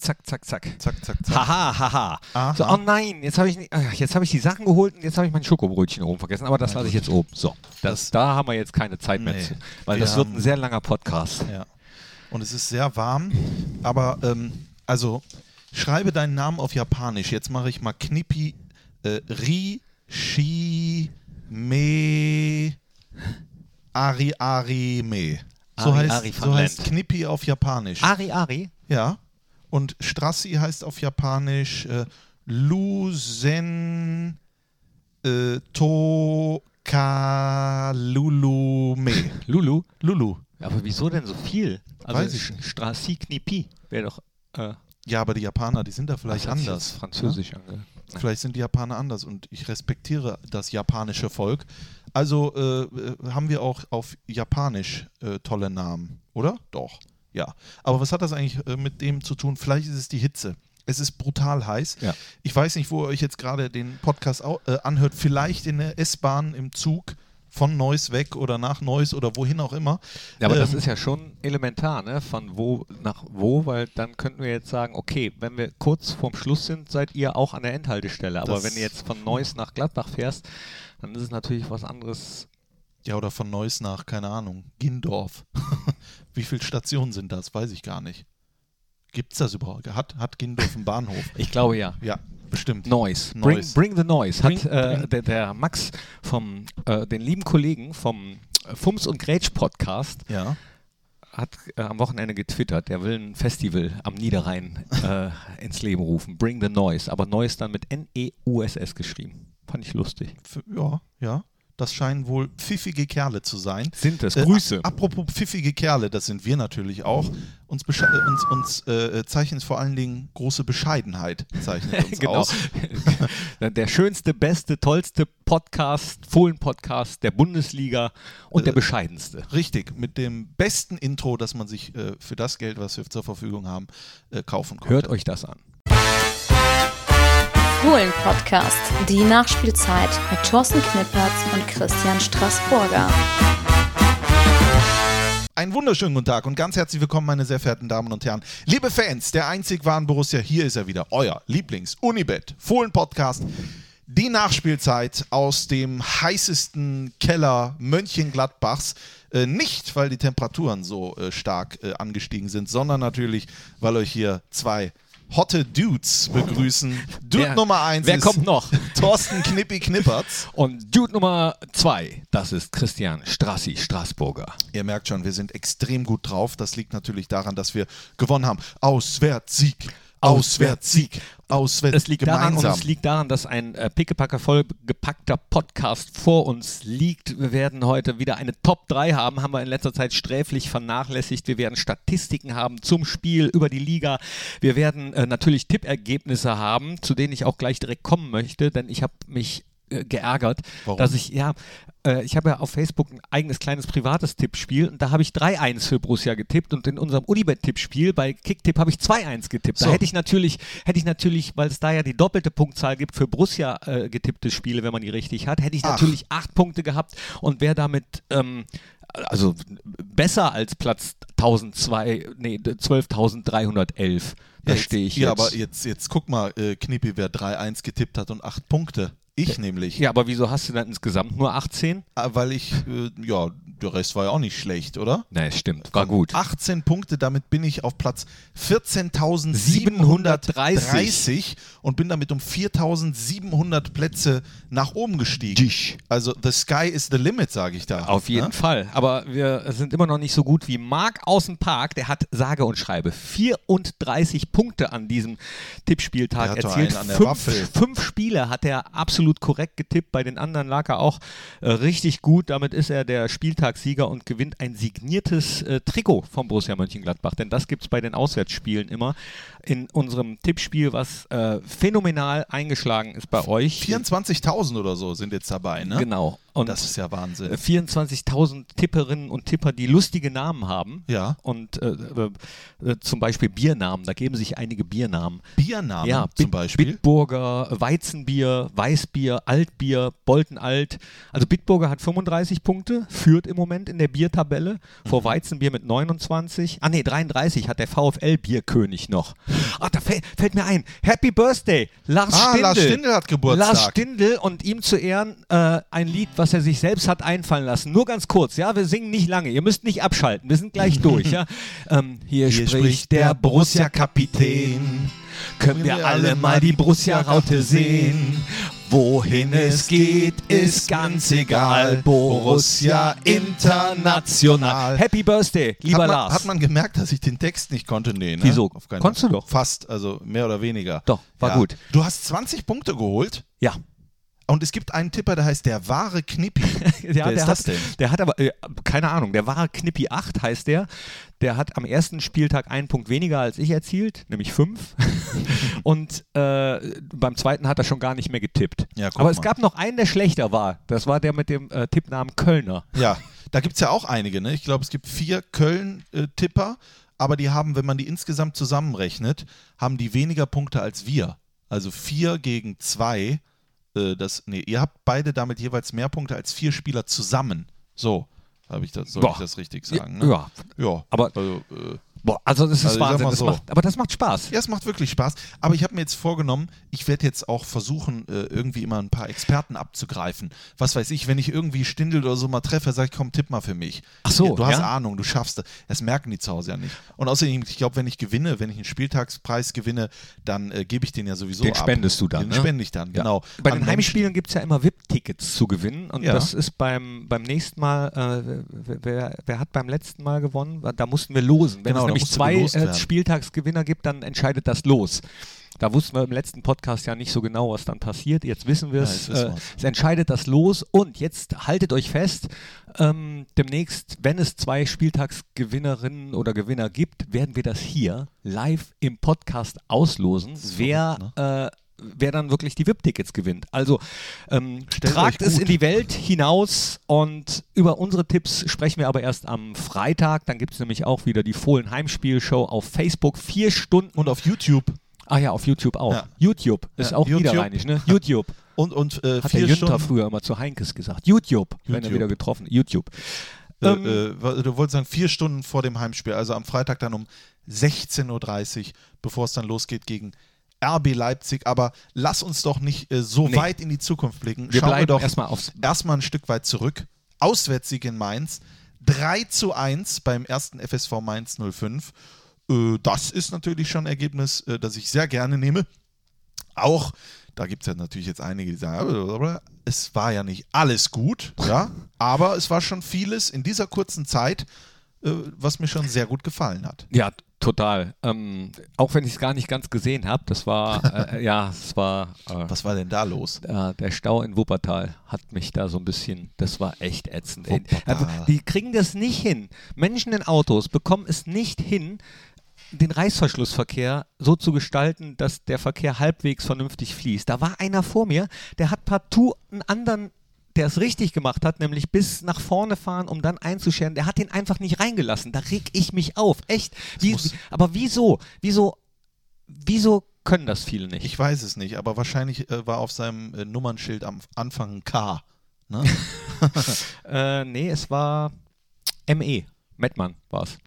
zack, zack, zack. Zack, zack, zack. Haha, haha. Aha. So, oh nein, jetzt habe ich, nicht- jetzt hab ich die Sachen geholt und jetzt habe ich mein Schokobrötchen oben vergessen, aber das lasse ich jetzt oben. So, das, da haben wir jetzt keine Zeit mehr Nee, zu, weil wir das wird ein sehr langer Podcast. Ja. Und es ist sehr warm, aber ähm, also schreibe deinen Namen auf Japanisch. Jetzt mache ich mal Knippi äh, Ri Shi Me Ari Ari Me. So Ari, heißt, Ari so heißt. Knippi auf Japanisch. Ari, Ari? Ja. Und Strassi heißt auf Japanisch äh, Lusen äh, To Kalulu Me. Lulu? Lulu. Aber wieso denn so viel? Also Weiß ich nicht. Strassi Knipi wäre doch äh, Ja, aber die Japaner, die sind da vielleicht das anders. jetzt Französisch. Ja? Vielleicht sind die Japaner anders und ich respektiere das japanische Volk. Also äh, äh, haben wir auch auf Japanisch äh, tolle Namen, oder? Doch. Ja. Aber was hat das eigentlich äh, mit dem zu tun? Vielleicht ist es die Hitze. Es ist brutal heiß. Ja. Ich weiß nicht, wo ihr euch jetzt gerade den Podcast äh, anhört. Vielleicht in der S-Bahn, im Zug von Neuss weg oder nach Neuss oder wohin auch immer. Ja, aber das Ähm, ist ja schon elementar, ne? Von wo nach wo, weil dann könnten wir jetzt sagen, okay, wenn wir kurz vorm Schluss sind, seid ihr auch an der Endhaltestelle. Aber Das- wenn du jetzt von Neuss nach Gladbach fährst, dann ist es natürlich was anderes. Ja, oder von Neuss nach, keine Ahnung, Gindorf. Wie viele Stationen sind das? Weiß ich gar nicht. Gibt es das überhaupt? Hat, hat Gindorf einen Bahnhof? Ich glaube ja. Ja, bestimmt. Noise. Bring, Noise. bring the Noise. Hat Bring- äh, bring- der, der Max vom, äh, den lieben Kollegen vom äh, Fums und Grätsch Podcast, Ja. hat äh, am Wochenende getwittert, der will ein Festival am Niederrhein äh, ins Leben rufen. Bring the Noise. Aber Noise dann mit N-E-U-S-S geschrieben. Fand ich lustig. F ja, ja. Das scheinen wohl pfiffige Kerle zu sein. Sind es. Äh, Grüße. apropos pfiffige Kerle, das sind wir natürlich auch. Uns, besche- äh, uns, uns äh, zeichnet vor allen Dingen große Bescheidenheit zeichnet uns genau. aus. der schönste, beste, tollste Podcast, Fohlen-Podcast der Bundesliga und der Äh, bescheidenste. Richtig, mit dem besten Intro, das man sich äh, für das Geld, was wir zur Verfügung haben, äh, kaufen konnte. Hört euch das an. Fohlen-Podcast, die Nachspielzeit mit Thorsten Knippertz und Christian Straßburger. Einen wunderschönen guten Tag und ganz herzlich willkommen, meine sehr verehrten Damen und Herren. Liebe Fans der einzig wahren Borussia, hier ist er wieder, euer Lieblings-Unibet, Fohlen-Podcast. Die Nachspielzeit aus dem heißesten Keller Mönchengladbachs. Äh, nicht, weil die Temperaturen so äh, stark äh, angestiegen sind, sondern natürlich, weil euch hier zwei hotte Dudes begrüßen. Dude Wer- Nummer eins wer ist kommt noch? Thorsten Knippi Knippertz. Und Dude Nummer zwei, das ist Christian Strassi Straßburger. Ihr merkt schon, wir sind extrem gut drauf. Das liegt natürlich daran, dass wir gewonnen haben. Auswärtssieg, Auswärtssieg, Auswärts Es liegt daran und gemeinsam. es liegt daran, dass ein äh, pickepacker vollgepackter Podcast vor uns liegt. Wir werden heute wieder eine Top 3 haben, haben wir in letzter Zeit sträflich vernachlässigt. Wir werden Statistiken haben zum Spiel über die Liga. Wir werden äh, natürlich Tippergebnisse haben, zu denen ich auch gleich direkt kommen möchte, denn ich habe mich äh, geärgert, Warum? dass ich, ja, äh, ich habe ja auf Facebook ein eigenes kleines privates Tippspiel und da habe ich 3-1 für Borussia getippt und in unserem Unibet-Tippspiel bei Kicktipp habe ich 2-1 getippt. Da So. hätte ich natürlich, hätte ich natürlich, weil es da ja die doppelte Punktzahl gibt für Borussia äh, getippte Spiele, wenn man die richtig hat, hätte ich Ach. natürlich acht Punkte gehabt und wäre damit ähm, also besser als Platz 1002, nee, 12.311. Da Jetzt- stehe ich Ja, jetzt. aber jetzt, jetzt guck mal, äh, Knippi, wer 3-1 getippt hat und 8 Punkte. Ich nämlich. ja, aber wieso hast du dann insgesamt nur 18? Ah, Weil ich, äh, ja, der Rest war ja auch nicht schlecht, oder? Nee, stimmt, war gut. 18 Punkte, damit bin ich auf Platz 14.730 und bin damit um 4.700 Plätze nach oben gestiegen. Dich. Also, the sky is the limit, sage ich da. Auf jeden Ne? Fall. Aber wir sind immer noch nicht so gut wie Marc aus dem Park. Der hat sage und schreibe 34 Punkte an diesem Tippspieltag Der hat doch erzielt. einen an der fünf, Waffel. fünf Spiele hat er absolut korrekt getippt. Bei den anderen lag er auch äh, richtig gut. Damit ist er der Spieltagssieger und gewinnt ein signiertes äh, Trikot vom Borussia Mönchengladbach. Denn das gibt es bei den Auswärtsspielen immer. In unserem Tippspiel, was äh, phänomenal eingeschlagen ist bei euch. 24.000 oder so sind jetzt dabei, ne? Genau. Und Das ist ja Wahnsinn. äh, 24.000 Tipperinnen und Tipper, die lustige Namen haben. Ja. Und äh, äh, äh, zum Beispiel Biernamen, da geben sich einige Biernamen. Biernamen ja, zum Bit- Beispiel. Bitburger, Weizenbier, Weißbier, Altbier, Bolten Alt. Also Bitburger hat 35 Punkte, führt im Moment in der Biertabelle Mhm. vor Weizenbier mit 29. Ah nee, 33 hat der VfL Bierkönig noch. Ah, da fällt, fällt mir ein. Happy Birthday, Lars Ah, Stindl. Lars Stindl hat Geburtstag. Lars Stindl und ihm zu Ehren äh, ein Lied, was er sich selbst hat einfallen lassen. Nur ganz kurz, ja, wir singen nicht lange. Ihr müsst nicht abschalten, wir sind gleich durch, ja. Ähm, hier, Hier spricht der Borussia-Kapitän. Können wir alle mal die Borussia-Raute sehen? Wohin es geht, ist ganz egal. Borussia International. Happy Birthday, lieber hat man, Lars. Hat man gemerkt, dass ich den Text nicht konnte? Nee, ne? Wieso? Konntest Fall. du doch. Fast, also mehr oder weniger. Doch, war gut. Du hast 20 Punkte geholt ja. Und es gibt einen Tipper, der heißt der wahre Knippi. Ja, Wer der ist hat, das denn? Der hat aber, äh, keine Ahnung, der war Knippi 8, heißt der. Der hat am ersten Spieltag einen Punkt weniger als ich erzielt, nämlich fünf. Und äh, beim zweiten hat er schon gar nicht mehr getippt. Ja, aber es mal. gab noch einen, der schlechter war. Das war der mit dem äh, Tippnamen Kölner. Ja, da gibt es ja auch einige. Ne? Ich glaube, es gibt vier Köln-Tipper, aber die haben, wenn man die insgesamt zusammenrechnet, haben die weniger Punkte als wir. Also vier gegen zwei. Äh, das, nee, ihr habt beide damit jeweils mehr Punkte als vier Spieler zusammen. So, habe ich das, soll Boah. ich das richtig sagen? Ne? Ja, ja. aber Also, äh, boah, also das ist Also Wahnsinn. Das so. macht, aber das macht Spaß. Ja, es macht wirklich Spaß. Aber ich habe mir jetzt vorgenommen, ich werde jetzt auch versuchen, äh, irgendwie immer ein paar Experten abzugreifen. Was weiß ich, wenn ich irgendwie Stindel oder so mal treffe, sage ich, komm, tipp mal für mich. Ach so, Ja, du hast ja? Ahnung, du schaffst das. Das merken die zu Hause ja nicht. Und außerdem, ich glaube, wenn ich gewinne, wenn ich einen Spieltagspreis gewinne, dann äh, gebe ich den ja sowieso Den ab. spendest du dann, Den ne? spende ich dann, Ja. genau. Bei An den Heimspielen gibt es ja immer VIP-Tickets zu gewinnen und Ja. das ist beim, beim nächsten Mal, äh, wer, wer, hat beim letzten Mal gewonnen? Da mussten wir losen. Wenn Genau, nämlich zwei äh. Spieltagsgewinner gibt, dann entscheidet das Los. Da wussten wir im letzten Podcast ja nicht so genau, was dann passiert. Jetzt wissen wir Ja, es. wissen äh, es entscheidet das Los und jetzt haltet euch fest, ähm, demnächst, wenn es zwei Spieltagsgewinnerinnen oder Gewinner gibt, werden wir das hier live im Podcast auslosen, wer, ne? Wer dann wirklich die VIP-Tickets gewinnt. Also ähm, tragt es in die Welt hinaus und über unsere Tipps sprechen wir aber erst am Freitag. Dann gibt es nämlich auch wieder die Fohlen Heimspielshow auf Facebook. Vier Stunden. Und auf YouTube. ah ja, auf YouTube auch. Ja. YouTube ist Ja, auch YouTube. niederrheinisch, ne? YouTube. Und, und äh, Hat der Jünter Stunden. früher immer zu Heinkes gesagt. YouTube, wenn er YouTube. wieder getroffen. YouTube. Äh, Ähm, äh, du wolltest sagen, vier Stunden vor dem Heimspiel, also am Freitag dann um 16.30 Uhr, bevor es dann losgeht gegen RB Leipzig. Aber lass uns doch nicht äh, so Nee. weit in die Zukunft blicken. Wir Schauen wir doch erstmal aufs. erstmal ein Stück weit zurück. Auswärtssieg in Mainz. 3 zu 1 beim ersten FSV Mainz 05. Äh, das ist natürlich schon ein Ergebnis, äh, das ich sehr gerne nehme. Auch, da gibt es ja natürlich jetzt einige, die sagen, es war ja nicht alles gut, ja, aber es war schon vieles in dieser kurzen Zeit, äh, was mir schon sehr gut gefallen hat. Ja, total. Ähm, auch wenn ich es gar nicht ganz gesehen habe, das war, äh, ja, es war. Äh, Was war denn da los? äh, der Stau in Wuppertal hat mich da so ein bisschen, das war echt ätzend. Also, die kriegen das nicht hin. Menschen in Autos bekommen es nicht hin, den Reißverschlussverkehr so zu gestalten, dass der Verkehr halbwegs vernünftig fließt. Da war einer vor mir, der hat partout einen anderen der es richtig gemacht hat, nämlich bis nach vorne fahren, um dann einzuscheren, der hat den einfach nicht reingelassen. Da reg ich mich auf. Echt. Wie, aber wieso? Wieso? Wieso können das viele nicht? Ich weiß es nicht, aber wahrscheinlich äh, war auf seinem äh, Nummernschild am Anfang ein K. Ne? Äh, nee, es war ME. Mettmann war es.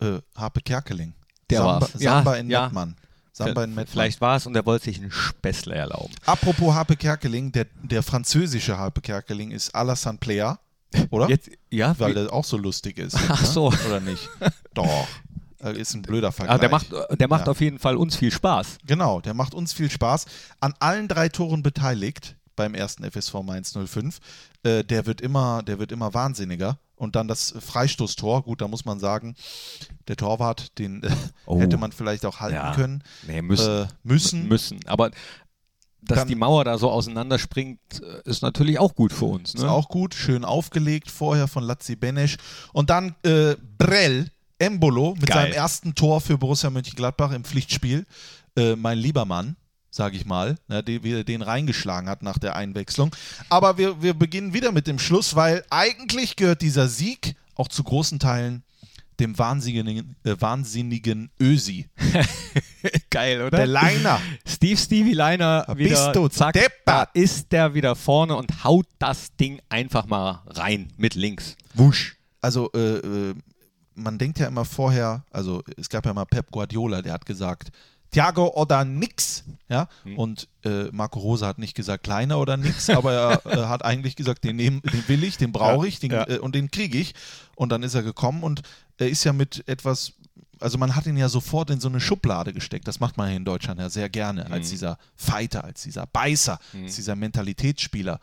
äh, Harpe Kerkeling. Der Samba, war's. Ja, Samba in ja. Mettmann. Samba in Mettmann. Vielleicht war es und er wollte sich einen Späßle erlauben. Apropos Harpe Kerkeling, der, der französische Harpe Kerkeling ist Alassane Player, oder? Jetzt, ja, Weil der auch so lustig ist. Ach ne? so. Oder nicht? Doch. Ist ein blöder Vergleich. ah, der macht, der macht Ja. auf jeden Fall uns viel Spaß. Genau, der macht uns viel Spaß. An allen drei Toren beteiligt beim ersten FSV Mainz 05. Äh, der, wird immer, der wird immer wahnsinniger. Und dann das Freistoßtor, gut, da muss man sagen, der Torwart, den äh, Oh. hätte man vielleicht auch halten Ja. können. Nee, müssen. Äh, müssen. müssen. Aber dass Dann- die Mauer da so auseinanderspringt, äh, ist natürlich auch gut für uns. Ist Ne? auch gut, schön aufgelegt vorher von Lazzi Benesch. Und dann äh, Brell, Embolo mit Geil. seinem ersten Tor für Borussia Mönchengladbach im Pflichtspiel. Äh, mein lieber Mann, sage ich mal, ne, die, wie er den reingeschlagen hat nach der Einwechslung. Aber wir, wir beginnen wieder mit dem Schluss, weil eigentlich gehört dieser Sieg auch zu großen Teilen dem wahnsinnigen, äh, wahnsinnigen Ösi. Geil, oder? Der Liner. Steve Stevie Liner Da wieder, bist du zack, deppert. da ist der wieder vorne und haut das Ding einfach mal rein mit links. Wusch. Also, äh, äh, man denkt ja immer vorher, also es gab ja mal Pep Guardiola, der hat gesagt, Thiago oder nix. Ja? Hm. Und äh, Marco Rose hat nicht gesagt kleiner oder nix, aber er äh, hat eigentlich gesagt, den, nehm, den will ich, den brauche ich den, ja. äh, und den kriege ich. Und dann ist er gekommen und er ist ja mit etwas, also man hat ihn ja sofort in so eine Schublade gesteckt. Das macht man hier in Deutschland ja sehr gerne, Mhm. als dieser Fighter, als dieser Beißer, als dieser Mentalitätsspieler.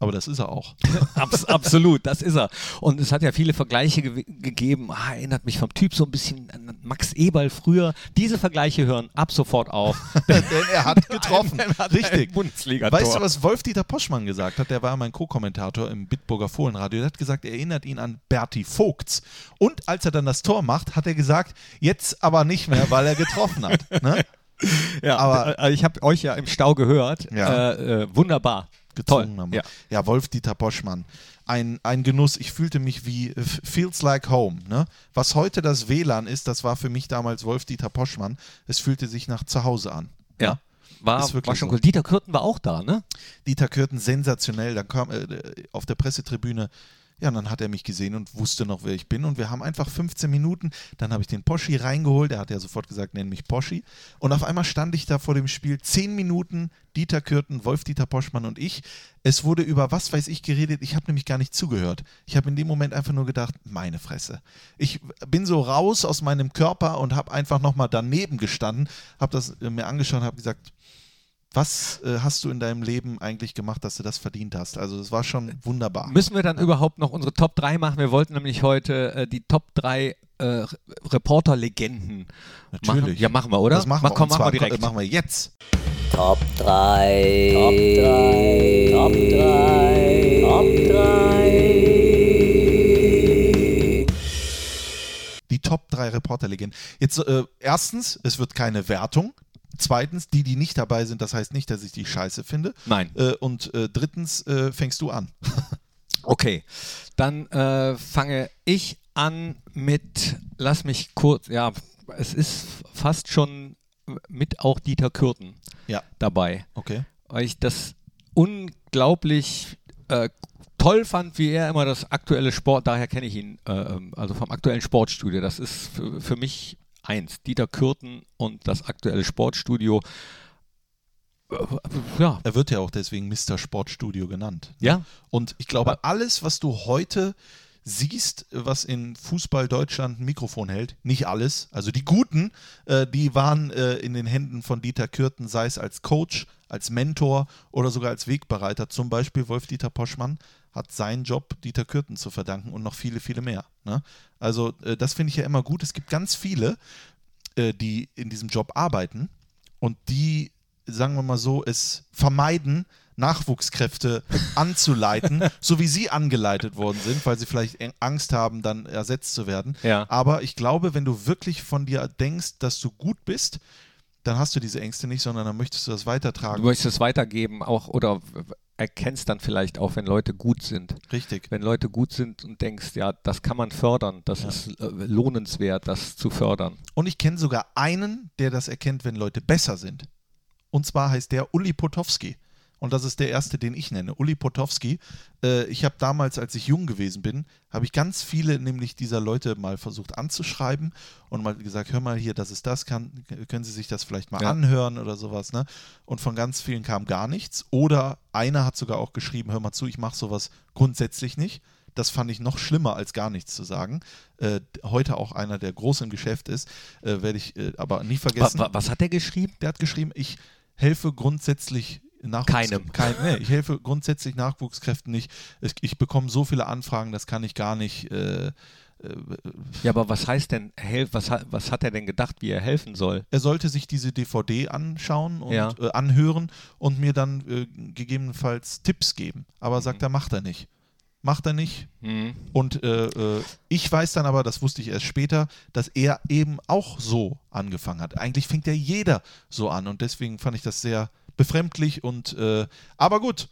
Aber das ist er auch. Abs absolut, das ist er. Und es hat ja viele Vergleiche ge gegeben. Ah, erinnert mich vom Typ so ein bisschen an Max Eberl früher. Diese Vergleiche hören ab sofort auf. Denn er hat getroffen. Er hat Richtig. ein Bundesliga-Tor. Weißt du, was Wolf-Dieter Poschmann gesagt hat? Der war mein Co-Kommentator im Bitburger Fohlenradio. Der hat gesagt, er erinnert ihn an Berti Vogts. Und als er dann das Tor macht, hat er gesagt, jetzt aber nicht mehr, weil er getroffen hat. Ne? Ja, aber- aber ich habe euch ja im Stau gehört. Ja. Äh, äh, wunderbar. Gezwungener Toll. Ja. Ja, Wolf-Dieter Poschmann. Ein, ein Genuss. Ich fühlte mich wie äh, Feels Like Home. Ne? Was heute das WLAN ist, das war für mich damals Wolf-Dieter Poschmann. Es fühlte sich nach Zuhause an. Ja. War, Ist wirklich war schon so. cool. Dieter Kürten war auch da, ne? Dieter Kürten sensationell. Dann kam äh, auf der Pressetribüne, ja, und dann hat er mich gesehen und wusste noch, wer ich bin. Und wir haben einfach 15 Minuten. Dann habe ich den Poschi reingeholt. Er hat ja sofort gesagt, nenn mich Poschi. Und auf einmal stand ich da vor dem Spiel. 10 Minuten, Dieter Kürten, Wolf-Dieter Poschmann und ich. Es wurde über was weiß ich geredet. Ich habe nämlich gar nicht zugehört. Ich habe in dem Moment einfach nur gedacht, meine Fresse. Ich bin so raus aus meinem Körper und habe einfach nochmal daneben gestanden, habe das äh, mir angeschaut und habe gesagt, was äh, hast du in deinem Leben eigentlich gemacht, dass du das verdient hast? Also es war schon wunderbar. Müssen wir dann überhaupt noch unsere Top 3 machen? Wir wollten nämlich heute äh, die Top 3 äh, Re- Reporter-Legenden machen. Natürlich. Ja, machen wir, oder? Das machen Mach, wir. komm, machen zwar, wir direkt. machen wir jetzt. Top 3. Top 3. Top 3. Top 3. Die Top 3 Reporterlegenden. Jetzt äh, erstens, es wird keine Wertung. Zweitens, die, die nicht dabei sind, das heißt nicht, dass ich die scheiße finde. Nein. Äh, und äh, drittens, äh, fängst du an. Okay, dann äh, fange ich an mit, lass mich kurz, ja, es ist fast schon mit auch Dieter Kürten Ja. dabei, Okay. weil ich das unglaublich äh, toll fand, wie er immer das aktuelle Sport, daher kenne ich ihn, äh, ähm, also vom aktuellen Sportstudio, das ist für, für mich eins, Dieter Kürten und das aktuelle Sportstudio. Äh, Ja, Er wird ja auch deswegen Mr. Sportstudio genannt. ja, Und ich glaube, alles, was du heute siehst, was in Fußball Deutschland ein Mikrofon hält, nicht alles, also die Guten, äh, die waren äh, in den Händen von Dieter Kürten, sei es als Coach, als Mentor oder sogar als Wegbereiter. Zum Beispiel Wolf-Dieter Poschmann hat seinen Job Dieter Kürten zu verdanken und noch viele, viele mehr. Ne? Also äh, das finde ich ja immer gut. Es gibt ganz viele, äh, die in diesem Job arbeiten und die, sagen wir mal so, es vermeiden, Nachwuchskräfte anzuleiten, so wie sie angeleitet worden sind, weil sie vielleicht Angst haben, dann ersetzt zu werden. Ja. Aber ich glaube, wenn du wirklich von dir denkst, dass du gut bist, dann hast du diese Ängste nicht, sondern dann möchtest du das weitertragen. Du möchtest es weitergeben, auch oder erkennst dann vielleicht auch, wenn Leute gut sind. Richtig. Wenn Leute gut sind und denkst, ja, das kann man fördern, das ist äh, lohnenswert, das zu fördern. Und ich kenne sogar einen, der das erkennt, wenn Leute besser sind. Und zwar heißt der Uli Potowski. Und das ist der erste, den ich nenne. Uli Potowski. Äh, ich habe damals, als ich jung gewesen bin, habe ich ganz viele nämlich dieser Leute mal versucht anzuschreiben und mal gesagt, hör mal hier, das ist das, kann, können Sie sich das vielleicht mal Ja. anhören oder sowas. Ne? Und von ganz vielen kam gar nichts. Oder einer hat sogar auch geschrieben, hör mal zu, ich mache sowas grundsätzlich nicht. Das fand ich noch schlimmer, als gar nichts zu sagen. Äh, heute auch einer, der groß im Geschäft ist, äh, werde ich äh, aber nie vergessen. wa was hat er geschrieben? Der hat geschrieben, ich helfe grundsätzlich Nachwuchs Keinem. Kein, nee, ich helfe grundsätzlich Nachwuchskräften nicht. Es, ich bekomme so viele Anfragen, das kann ich gar nicht. Äh, Ja, aber was heißt denn, was, hat- was hat er denn gedacht, wie er helfen soll? er sollte sich diese DVD anschauen und Ja. äh, anhören und mir dann äh, gegebenenfalls Tipps geben. Mhm. Aber sagt er, macht er nicht. macht er nicht. Mhm. Und äh, äh, ich weiß dann aber, das wusste ich erst später, dass er eben auch so angefangen hat. Eigentlich fängt ja jeder so an und deswegen fand ich das sehr befremdlich und äh, aber gut.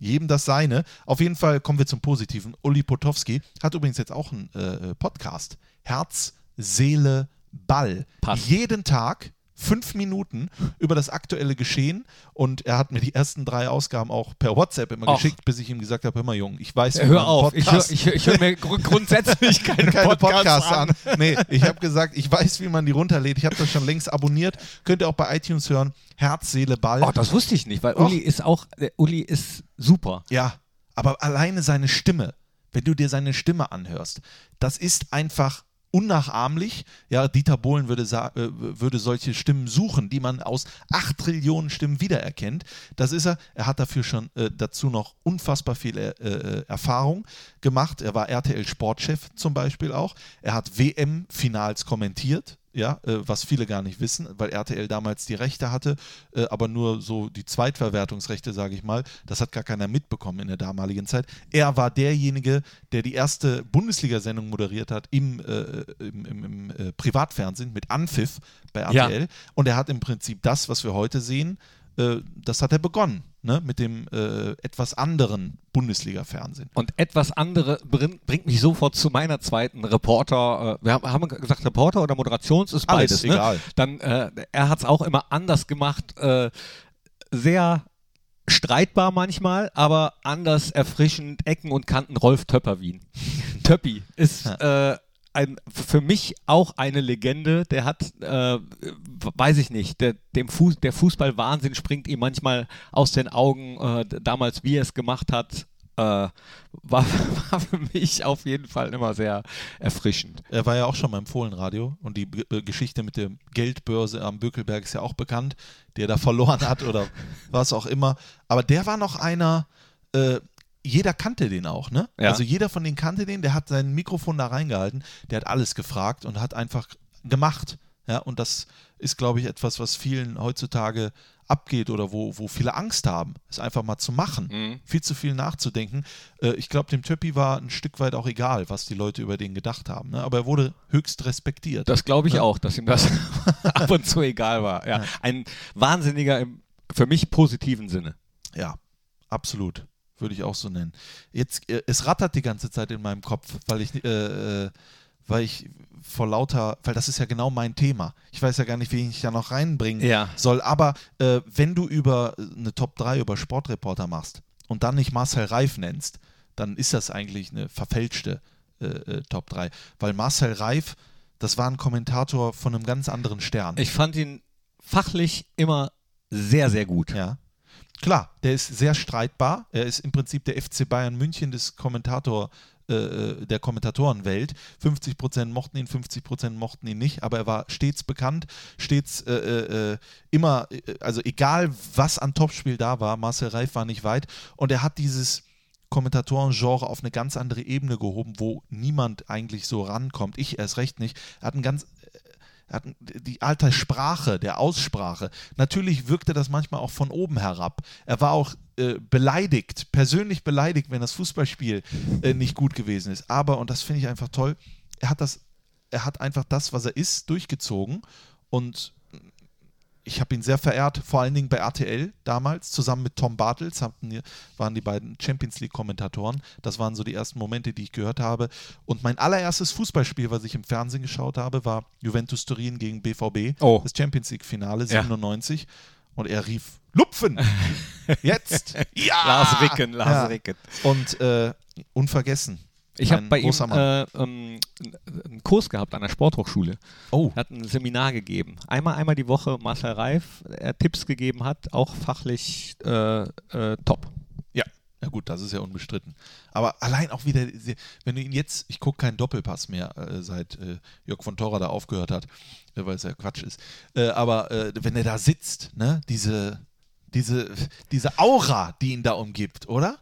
Jedem das seine. Auf jeden Fall kommen wir zum Positiven. Uli Potowski hat übrigens jetzt auch einen äh, Podcast. Herz, Seele, Ball. Passt. Jeden Tag fünf Minuten über das aktuelle Geschehen und er hat mir die ersten drei Ausgaben auch per WhatsApp immer Och. geschickt, bis ich ihm gesagt habe, hör mal Jung, ich weiß, wie Hör man einen auf, ich höre Podcast- ich, hör- ich hör mir gru- grundsätzlich keine, keine Podcasts, Podcasts an. Nee, ich habe gesagt, ich weiß, wie man die runterlädt. Ich habe das schon längst abonniert. Könnt ihr auch bei iTunes hören. Herz, Seele, Ball. Oh, das wusste ich nicht, weil Och. Uli ist auch, der Uli ist super. Ja, aber alleine seine Stimme, wenn du dir seine Stimme anhörst, das ist einfach unnachahmlich. Ja, Dieter Bohlen würde, äh, würde solche Stimmen suchen, die man aus acht Trillionen Stimmen wiedererkennt. Das ist er. Er hat dafür schon äh, dazu noch unfassbar viel äh, äh, Erfahrung gemacht. Er war RTL Sportchef zum Beispiel auch. Er hat WM-Finals kommentiert. Ja, äh, was viele gar nicht wissen, weil RTL damals die Rechte hatte, äh, aber nur so die Zweitverwertungsrechte, sage ich mal. Das hat gar keiner mitbekommen in der damaligen Zeit. Er war derjenige, der die erste Bundesliga-Sendung moderiert hat im, äh, im, im, im äh, Privatfernsehen mit Anpfiff bei Ja. RTL. Und er hat im Prinzip das, was wir heute sehen, äh, das hat er begonnen, ne? mit dem äh, etwas anderen Bundesliga-Fernsehen. Und etwas andere bring, bringt mich sofort zu meiner zweiten Reporter. Äh, wir haben, haben gesagt Reporter oder Moderations ist Alles, beides. egal. Ne? Dann äh, er hat es auch immer anders gemacht, äh, sehr streitbar manchmal, aber anders erfrischend Ecken und Kanten Rolf Töpperwien. Töppi ist äh, ein, für mich auch eine Legende. Der hat, äh, weiß ich nicht, der, dem Fuß, der Fußballwahnsinn springt ihm manchmal aus den Augen. Äh, damals, wie er es gemacht hat, äh, war, war für mich auf jeden Fall immer sehr erfrischend. Er war ja auch schon beim Fohlenradio und die G- äh, Geschichte mit der Geldbörse am Bökelberg ist ja auch bekannt, die er da verloren hat oder was auch immer. Aber der war noch einer, äh, jeder kannte den auch, ne? Ja. Also jeder von denen kannte den, der hat sein Mikrofon da reingehalten, der hat alles gefragt und hat einfach gemacht. Ja, und das ist, glaube ich, etwas, was vielen heutzutage abgeht oder wo, wo viele Angst haben, es einfach mal zu machen. Mhm. Viel zu viel nachzudenken. Äh, ich glaube, dem Töppi war ein Stück weit auch egal, was die Leute über den gedacht haben. Ne? Aber er wurde höchst respektiert. Das glaube ich auch, dass ihm das ab und zu egal war. Ja. Ein wahnsinniger im für mich positiven Sinne. Ja, absolut. Würde ich auch so nennen. Jetzt, äh, es rattert die ganze Zeit in meinem Kopf, weil ich, äh, äh, weil ich vor lauter, weil das ist ja genau mein Thema. Ich weiß ja gar nicht, wen ich da noch reinbringen Ja. soll. Aber äh, wenn du über eine Top 3 über Sportreporter machst und dann nicht Marcel Reif nennst, dann ist das eigentlich eine verfälschte äh, äh, Top 3. Weil Marcel Reif, das war ein Kommentator von einem ganz anderen Stern. Ich fand ihn fachlich immer sehr, sehr gut. Ja. Klar, der ist sehr streitbar. Er ist im Prinzip der FC Bayern München des Kommentator, äh, der Kommentatorenwelt. 50% mochten ihn, 50% mochten ihn nicht, aber er war stets bekannt, stets äh, äh, immer, äh, also egal was an Topspiel da war, Marcel Reif war nicht weit und er hat dieses Kommentatoren-Genre auf eine ganz andere Ebene gehoben, wo niemand eigentlich so rankommt. Ich erst recht nicht. Er hat einen ganz die alte Sprache, der Aussprache. Natürlich wirkte das manchmal auch von oben herab. Er war auch äh, beleidigt, persönlich beleidigt, wenn das Fußballspiel äh, nicht gut gewesen ist. Aber, und das finde ich einfach toll, er hat das, er hat einfach das, was er ist, durchgezogen. Und ich habe ihn sehr verehrt, vor allen Dingen bei RTL damals, zusammen mit Tom Bartels, hatten, waren die beiden Champions League-Kommentatoren. Das waren so die ersten Momente, die ich gehört habe. Und mein allererstes Fußballspiel, was ich im Fernsehen geschaut habe, war Juventus Turin gegen BVB, Oh. das Champions League-Finale Ja. 97. Und er rief: Lupfen! Jetzt! Ja! Lars Ricken, Lars Ja. Ricken. Und äh, unvergessen. Ich habe bei ihm äh, ähm, einen Kurs gehabt an der Sporthochschule. Oh, Er hat ein Seminar gegeben. Einmal, einmal die Woche Marcel Reif, er Tipps gegeben hat, auch fachlich äh, äh, top. Ja, ja gut, das ist ja unbestritten. Aber allein auch wieder, wenn du ihn jetzt, ich gucke keinen Doppelpass mehr, äh, seit äh, Jörg von Torra da aufgehört hat, äh, weil es ja Quatsch ist. Aber wenn er da sitzt, ne, diese, diese, diese Aura, die ihn da umgibt, oder?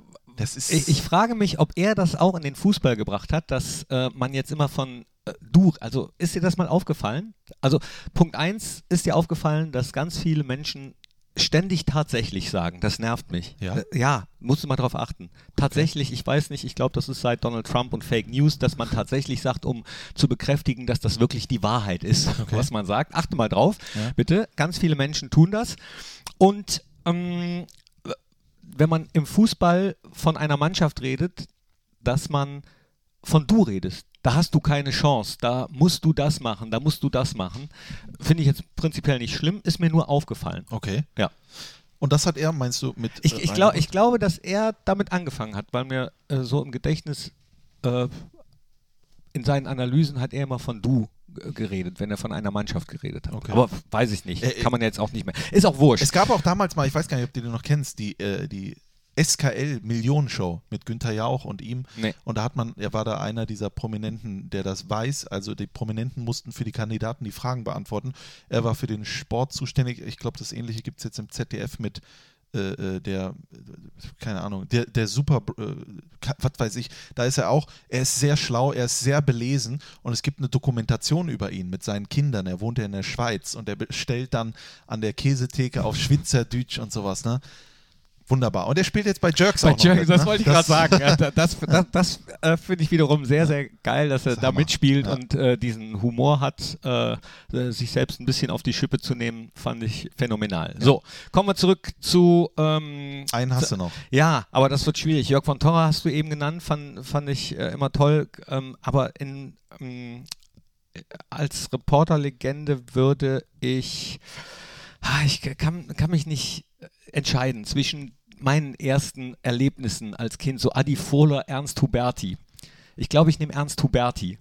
Ich, ich frage mich, ob er das auch in den Fußball gebracht hat, dass äh, man jetzt immer von äh, du, also ist dir das mal aufgefallen? Also Punkt eins ist dir aufgefallen, dass ganz viele Menschen ständig tatsächlich sagen. Das nervt mich. Ja? Äh, ja, musst du mal drauf achten. Tatsächlich, ich weiß nicht, ich glaube, das ist seit Donald Trump und Fake News, dass man tatsächlich sagt, um zu bekräftigen, dass das wirklich die Wahrheit ist, was man sagt. Achte mal drauf, Ja. bitte. Ganz viele Menschen tun das. Und ähm, wenn man im Fußball von einer Mannschaft redet, dass man von du redest. Da hast du keine Chance, da musst du das machen, da musst du das machen. Finde ich jetzt prinzipiell nicht schlimm, ist mir nur aufgefallen. Okay. Ja. Und das hat er, meinst du, mit. Ich, äh, ich, glaub, ich glaube, dass er damit angefangen hat, weil mir äh, so im Gedächtnis äh, in seinen Analysen hat er immer von du geredet, wenn er von einer Mannschaft geredet hat. Okay. Aber weiß ich nicht, Äh, äh, kann man jetzt auch nicht mehr. Ist auch wurscht. Es gab auch damals mal, ich weiß gar nicht, ob du den noch kennst, die, äh, die SKL Millionenshow mit Günther Jauch und ihm. Nee. Und da hat man, er war da einer dieser Prominenten, der das weiß. Also die Prominenten mussten für die Kandidaten die Fragen beantworten. Er war für den Sport zuständig. Ich glaube, das ähnliche gibt es jetzt im ZDF mit äh, äh, der, keine Ahnung, der, der Super, äh, was weiß ich, da ist er auch, er ist sehr schlau, er ist sehr belesen und es gibt eine Dokumentation über ihn mit seinen Kindern. Er wohnt ja in der Schweiz und er bestellt dann an der Käsetheke auf Schweizerdeutsch und sowas, ne? Wunderbar. Und er spielt jetzt bei Jerks Bei auch Jerks, mit, das ne? wollte ich gerade sagen. Ja, da- Das, das, das äh, finde ich wiederum sehr, sehr geil, dass er Sag da mal. mitspielt Ja. und äh, diesen Humor hat, äh, äh, sich selbst ein bisschen auf die Schippe zu nehmen, fand ich phänomenal. So, kommen wir zurück zu. Ähm, Einen hast du noch. ja, aber das wird schwierig. Jörg von Torra hast du eben genannt, fand, fand ich äh, immer toll. Ähm, aber in, ähm, als Reporterlegende würde ich, ah, ich kann, kann mich nicht entscheiden zwischen meinen ersten Erlebnissen als Kind, so Adi Fohler, Ernst Huberti. Ich glaube, ich nehme Ernst Huberti.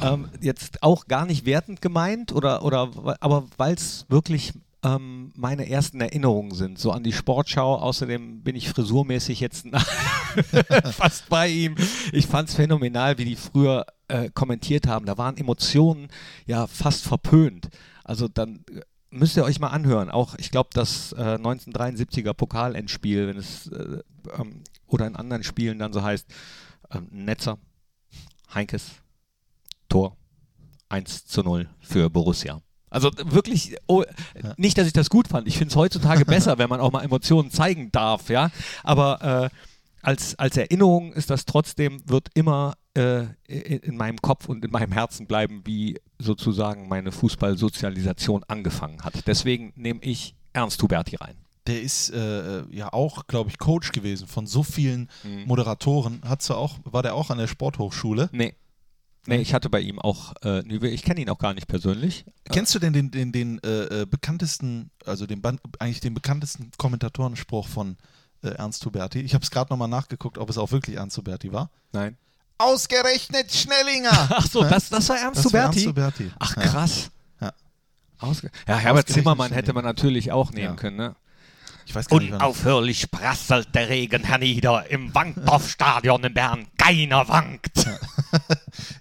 Ähm, jetzt auch gar nicht wertend gemeint, oder, oder aber weil es wirklich ähm, meine ersten Erinnerungen sind, so an die Sportschau. Außerdem bin ich frisurmäßig jetzt fast bei ihm. Ich fand es phänomenal, wie die früher äh, kommentiert haben. Da waren Emotionen ja fast verpönt. Also dann äh, müsst ihr euch mal anhören. Auch, ich glaube, das äh, 1973er Pokalendspiel, wenn es äh, ähm, oder in anderen Spielen dann so heißt, ähm, Netzer, Heinkes, Tor 1 zu 0 für Borussia. Also wirklich, oh, nicht, dass ich das gut fand. Ich finde es heutzutage besser, wenn man auch mal Emotionen zeigen darf, ja. Aber äh, als, als Erinnerung ist das trotzdem, wird immer äh, in, in meinem Kopf und in meinem Herzen bleiben, wie sozusagen meine Fußballsozialisation angefangen hat. Deswegen nehme ich Ernst Huberti rein. Der ist äh, ja auch, glaube ich, Coach gewesen von so vielen Mhm. Moderatoren. Hat's du auch, war der auch an der Sporthochschule? Nee. Nee, ich hatte bei ihm auch, äh, ich kenne ihn auch gar nicht persönlich. Kennst du denn den, den, den äh, äh, bekanntesten, also den eigentlich den bekanntesten Kommentatorenspruch von äh, Ernst Huberti? Ich habe es gerade nochmal nachgeguckt, ob es auch wirklich Ernst Huberti war. Nein. Ausgerechnet Schnellinger! Ach so, das, das war Ernst Das war Huberti? Ernst Huberti. Ach Ja. krass. Ja. Ausge ja, Herbert Zimmermann hätte man natürlich auch nehmen Ja. können. Ne? Ich weiß gar nicht, Unaufhörlich prasselt der Regen hernieder im Wankdorfstadion in Bern. Keiner wankt.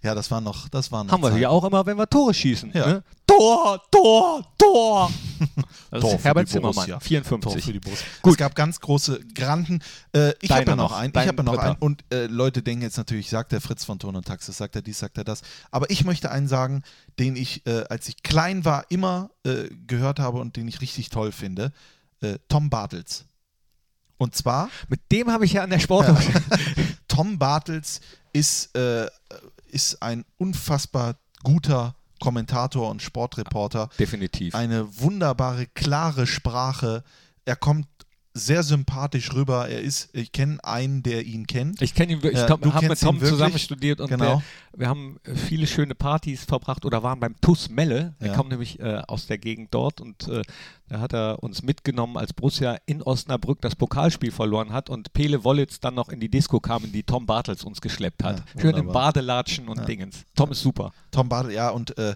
Ja, das war noch, das war noch. Haben wir Zeit. hier auch immer, wenn wir Tore schießen. Ja. Ne? Tor, Tor, Tor. Das Tor ist Herbert Zimmermann, Borussia. 54. Tor für die Borussia. Gut. Es gab ganz große Granden. Äh, ich habe ja noch noch, einen. Ich habe ja noch Dritter. einen. Und äh, Leute denken jetzt natürlich, sagt der Fritz von Ton und Taxis, sagt er dies, sagt er das. Aber ich möchte einen sagen, den ich, äh, als ich klein war, immer äh, gehört habe und den ich richtig toll finde. Äh, Tom Bartels. Und zwar, Mit dem habe ich ja an der Sporthochschule. Tom Bartels ist, äh, ist ein unfassbar guter Kommentator und Sportreporter. Definitiv. eine wunderbare, klare Sprache. Er kommt sehr sympathisch rüber. Er ist, ich kenne einen, der ihn kennt. Ich kenne ihn, ich Ja, habe mit Tom zusammen studiert und Genau. der, wir haben äh, viele schöne Partys verbracht oder waren beim TUS Melle. Er Ja. kommt nämlich äh, aus der Gegend dort und äh, da hat er uns mitgenommen, als Borussia in Osnabrück das Pokalspiel verloren hat und Pele Wollitz dann noch in die Disco kam, in die Tom Bartels uns geschleppt hat. Ja, Schön wunderbar. Badelatschen und Dingens. Tom ist super. Tom Bartel, ja, und äh,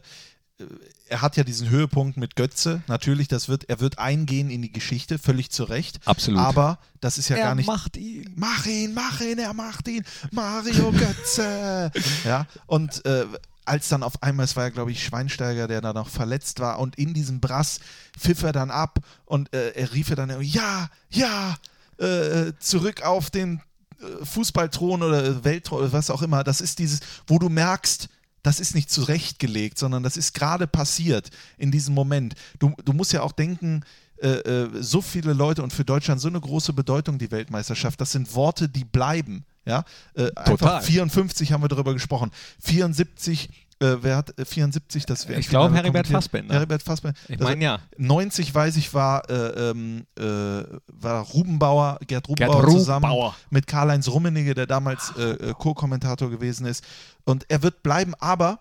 er hat ja diesen Höhepunkt mit Götze. Natürlich, das wird, er wird eingehen in die Geschichte, völlig zu Recht. Absolut. Aber das ist ja er gar nicht. macht ihn. Mach ihn, mach ihn, er macht ihn. Mario Götze. ja, und äh, als dann auf einmal, es war ja, glaube ich, Schweinsteiger, der da noch verletzt war, und in diesem Brass pfiff er dann ab und äh, er rief ja dann, ja, ja, äh, zurück auf den äh, Fußballthron oder Weltthron oder was auch immer. Das ist dieses, wo du merkst, das ist nicht zurechtgelegt, sondern das ist gerade passiert in diesem Moment. Du, du musst ja auch denken, äh, äh, so viele Leute und für Deutschland so eine große Bedeutung, die Weltmeisterschaft. Das sind Worte, die bleiben. Ja, äh, einfach 54 haben wir darüber gesprochen. 74 äh, wer hat äh, 74 das Ich glaube Heribert Fassbender. Heribert Fassbender. Ich meine ja. 90 weiß ich war, äh, ähm, äh, war Rubenbauer, Gerd Rubenbauer Gerd zusammen Rubenbauer. mit Karl-Heinz Rummenigge, der damals äh, äh, Co-Kommentator gewesen ist. Und er wird bleiben, aber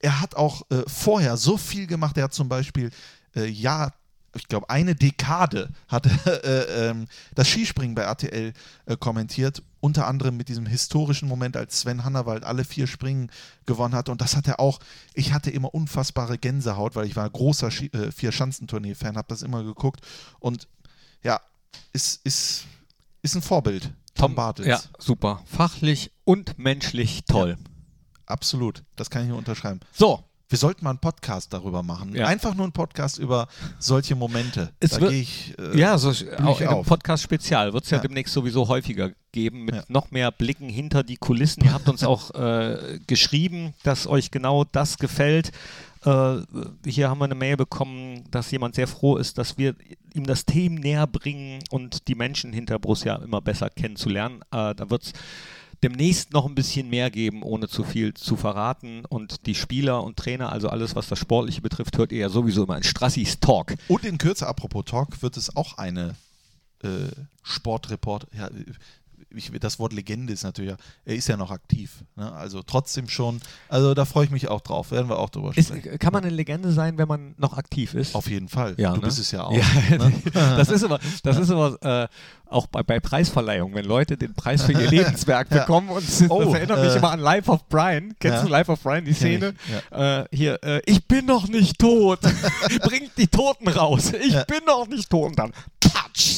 er hat auch äh, vorher so viel gemacht. Er hat zum Beispiel äh, ja, ich glaube, eine Dekade hat er äh, ähm, das Skispringen bei RTL äh, kommentiert. Unter anderem mit diesem historischen Moment, als Sven Hannawald alle vier Springen gewonnen hat. Und das hat er auch. Ich hatte immer unfassbare Gänsehaut, weil ich war ein großer Ski, äh, Vier-Schanzentournee-Fan, habe das immer geguckt. Und ja, ist, ist, ist ein Vorbild. Tom Bartels. Ja, super. Fachlich und menschlich toll. Absolut. Das kann ich nur unterschreiben. So, Wir sollten mal einen Podcast darüber machen. Ja. Einfach nur einen Podcast über solche Momente. Es da wird- ich. äh, Ja, so auch ich in einem auf. Podcast Spezial wird es ja, Ja. demnächst sowieso häufiger geben mit Ja. noch mehr Blicken hinter die Kulissen. Ihr habt uns auch äh, geschrieben, dass euch genau das gefällt. Äh, hier haben wir eine Mail bekommen, dass jemand sehr froh ist, dass wir ihm das Themen näher bringen und die Menschen hinter Borussia immer besser kennenzulernen. Äh, da wird es demnächst noch ein bisschen mehr geben, ohne zu viel zu verraten. Und die Spieler und Trainer, also alles, was das Sportliche betrifft, hört ihr ja sowieso immer in Strassis Talk. Und in Kürze, apropos Talk, wird es auch eine äh, Sportreport. Ja, ich, das Wort Legende ist natürlich, er ist ja noch aktiv. Ne? Also trotzdem schon. Also da freue ich mich auch drauf. Werden wir auch drüber Ist, sprechen. kann man eine Legende sein, wenn man noch aktiv ist? Auf jeden Fall. Ja, du ne? bist es ja auch. Ja, ne? das ist aber, das ist aber äh, auch bei, bei Preisverleihungen, wenn Leute den Preis für ihr Lebenswerk Ja. bekommen und das Oh, erinnert mich äh, immer an Life of Brian. Kennst ja. du Life of Brian, die Szene? ich, Äh, hier, äh, ich bin noch nicht tot. Bringt die Toten raus. Ich bin noch nicht tot. Und dann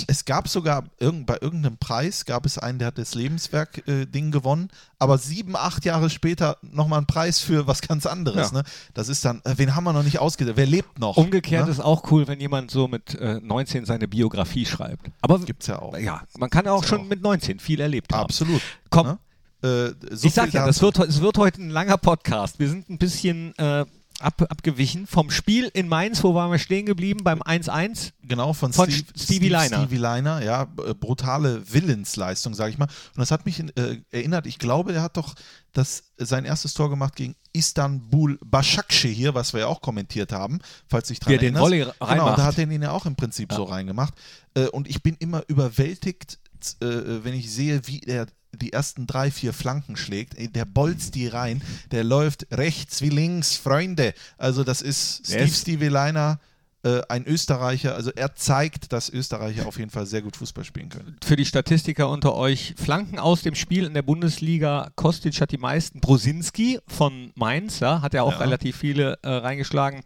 Es gab sogar irgend, bei irgendeinem Preis gab es einen, der hat das Lebenswerk-Ding gewonnen, aber sieben, acht Jahre später nochmal einen Preis für was ganz anderes. Ja. Ne? Das ist dann, äh, wen haben wir noch nicht ausgedacht? Wer lebt noch? Umgekehrt ne? ist auch cool, wenn jemand so mit äh, 19 seine Biografie schreibt. Aber Gibt's ja auch. ja, man kann auch Gibt's schon auch. mit 19 viel erlebt haben. Absolut. Komm. Ne? Äh, so ich sag ja, das wird, es wird heute ein langer Podcast. Wir sind ein bisschen äh, ab, abgewichen vom Spiel in Mainz. Wo waren wir stehen geblieben? Beim 1-1. Genau, von, Von Steve, Stevie Liner. Stevie Liner, ja, äh, brutale Willensleistung, sage ich mal. Und das hat mich äh, erinnert, ich glaube, der hat doch das, sein erstes Tor gemacht gegen Istanbul Başakşehir, was wir ja auch kommentiert haben, falls du dich dran Wie er den erinnerst. Volley Genau, reinmacht. da hat er ihn ja auch im Prinzip so reingemacht. Äh, und ich bin immer überwältigt, äh, wenn ich sehe, wie er die ersten drei, vier Flanken schlägt. Der bolzt die rein, der läuft rechts wie links, Freunde. Also das ist Steve Stevie Liner, äh, ein Österreicher. Also er zeigt, dass Österreicher auf jeden Fall sehr gut Fußball spielen können. Für die Statistiker unter euch, Flanken aus dem Spiel in der Bundesliga. Kostic hat die meisten. Brosinski von Mainz, ja, hat ja auch Ja. relativ viele äh, reingeschlagen.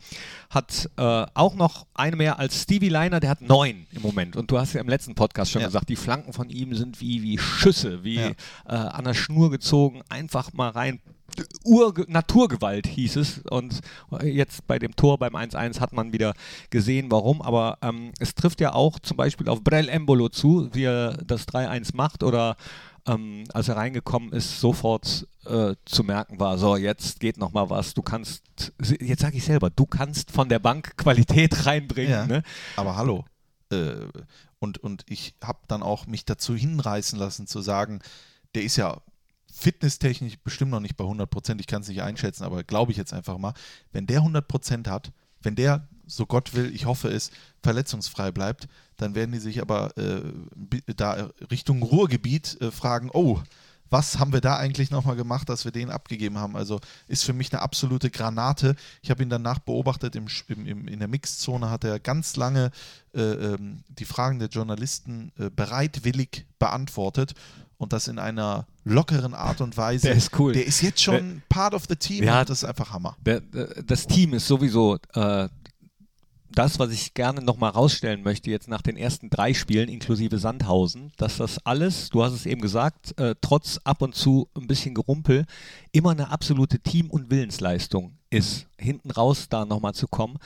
Hat äh, auch noch eine mehr als Stevie Liner, der hat neun im Moment. Und du hast ja im letzten Podcast schon Ja. gesagt, die Flanken von ihm sind wie, wie Schüsse, wie äh, an der Schnur gezogen, einfach mal rein. Urge Naturgewalt hieß es und jetzt bei dem Tor beim 1-1 hat man wieder gesehen, warum, aber ähm, es trifft ja auch zum Beispiel auf Brel Embolo zu, wie er das 3-1 macht oder ähm, als er reingekommen ist, sofort äh, zu merken war, so jetzt geht noch mal was, du kannst, jetzt sage ich selber, du kannst von der Bank Qualität reinbringen. Ja. Ne? Aber hallo. Äh, und, und ich habe dann auch mich dazu hinreißen lassen zu sagen, der ist ja fitnesstechnisch bestimmt noch nicht bei 100 Prozent. Ich kann es nicht einschätzen, aber glaube ich jetzt einfach mal, wenn der 100 Prozent hat, wenn der, so Gott will, ich hoffe es, verletzungsfrei bleibt, dann werden die sich aber äh, da Richtung Ruhrgebiet äh, fragen, oh, was haben wir da eigentlich nochmal gemacht, dass wir den abgegeben haben? Also ist für mich eine absolute Granate. Ich habe ihn danach beobachtet, im, im, in der Mixzone hat er ganz lange äh, ähm, die Fragen der Journalisten äh, bereitwillig beantwortet und das in einer lockeren Art und Weise. Der ist cool. Der ist jetzt schon part of the team Ja. das ist einfach Hammer. Der, der, das Team ist sowieso äh, das, was ich gerne nochmal rausstellen möchte, jetzt nach den ersten drei Spielen inklusive Sandhausen, dass das alles, du hast es eben gesagt, äh, trotz ab und zu ein bisschen Gerumpel, immer eine absolute Team- und Willensleistung ist, hinten raus da nochmal zu kommen.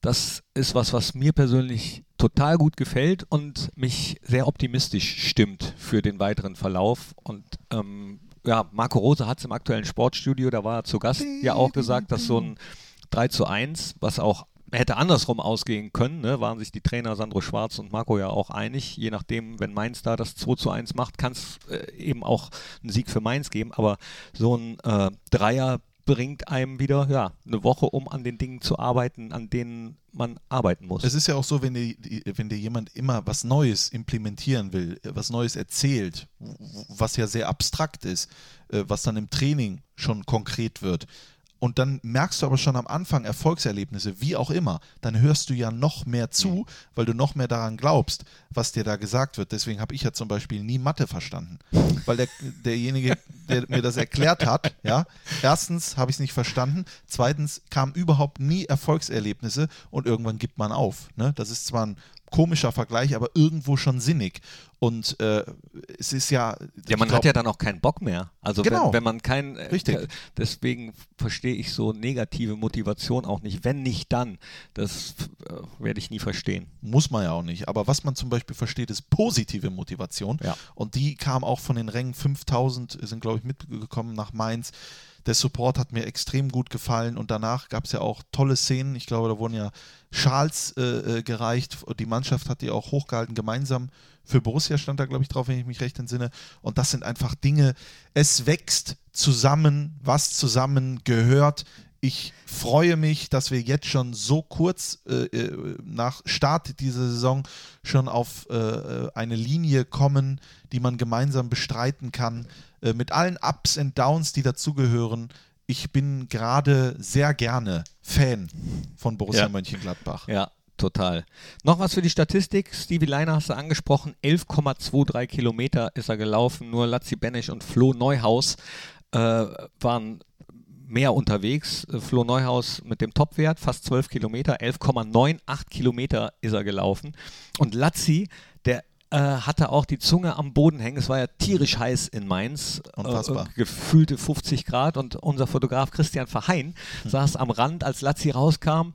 Das ist was, was mir persönlich total gut gefällt und mich sehr optimistisch stimmt für den weiteren Verlauf. Und ähm, ja, Marco Rose hat es im aktuellen Sportstudio, da war er zu Gast, ja auch gesagt, dass so ein 3 zu 1, was auch hätte andersrum ausgehen können, ne? waren sich die Trainer Sandro Schwarz und Marco ja auch einig. Je nachdem, wenn Mainz da das 2 zu 1 macht, kann es äh, eben auch einen Sieg für Mainz geben. Aber so ein äh, Dreier bringt einem wieder ja, eine Woche, um an den Dingen zu arbeiten, an denen man arbeiten muss. Es ist ja auch so, wenn dir, wenn dir jemand immer was Neues implementieren will, was Neues erzählt, was ja sehr abstrakt ist, äh, was dann im Training schon konkret wird, und dann merkst du aber schon am Anfang Erfolgserlebnisse, wie auch immer, dann hörst du ja noch mehr zu, mhm. weil du noch mehr daran glaubst, was dir da gesagt wird. Deswegen habe ich ja zum Beispiel nie Mathe verstanden. Weil der, derjenige, der mir das erklärt hat, ja, erstens habe ich es nicht verstanden, zweitens kamen überhaupt nie Erfolgserlebnisse und irgendwann gibt man auf. Ne? Das ist zwar ein komischer Vergleich, aber irgendwo schon sinnig. Und äh, es ist ja. Ja, man glaub, hat ja dann auch keinen Bock mehr. Also genau, wenn, wenn man kein. Äh, Richtig. Deswegen verstehe ich so negative Motivation auch nicht. Wenn nicht dann, das äh, werde ich nie verstehen. Muss man ja auch nicht. Aber was man zum Beispiel versteht, ist positive Motivation. Ja. Und die kam auch von den Rängen 5000, sind glaube ich mitgekommen nach Mainz. Der Support hat mir extrem gut gefallen und danach gab es ja auch tolle Szenen. Ich glaube, da wurden ja Schals äh, äh gereicht. Die Mannschaft hat die auch hochgehalten, gemeinsam für Borussia stand da, glaube ich, drauf, wenn ich mich recht entsinne. Und das sind einfach Dinge, es wächst zusammen, was zusammen gehört. Ich freue mich, dass wir jetzt schon so kurz äh, äh nach Start dieser Saison schon auf äh, äh, eine Linie kommen, die man gemeinsam bestreiten kann, äh, mit allen Ups und Downs, die dazugehören. Ich bin gerade sehr gerne Fan von Borussia ja. Mönchengladbach. Ja, total. Noch was für die Statistik. Stevie Leiner hast du angesprochen. 11,23 Kilometer ist er gelaufen. Nur Lazzi Benesch und Flo Neuhaus äh, waren mehr unterwegs. Äh, Flo Neuhaus mit dem Topwert, fast 12 Kilometer, 11,98 Kilometer ist er gelaufen. Und Lazzi, der äh, hatte auch die Zunge am Boden hängen. Es war ja tierisch heiß in Mainz. Unfassbar. Äh, gefühlte 50 Grad. Und unser Fotograf Christian Verheyen hm. saß am Rand, als Lazzi rauskam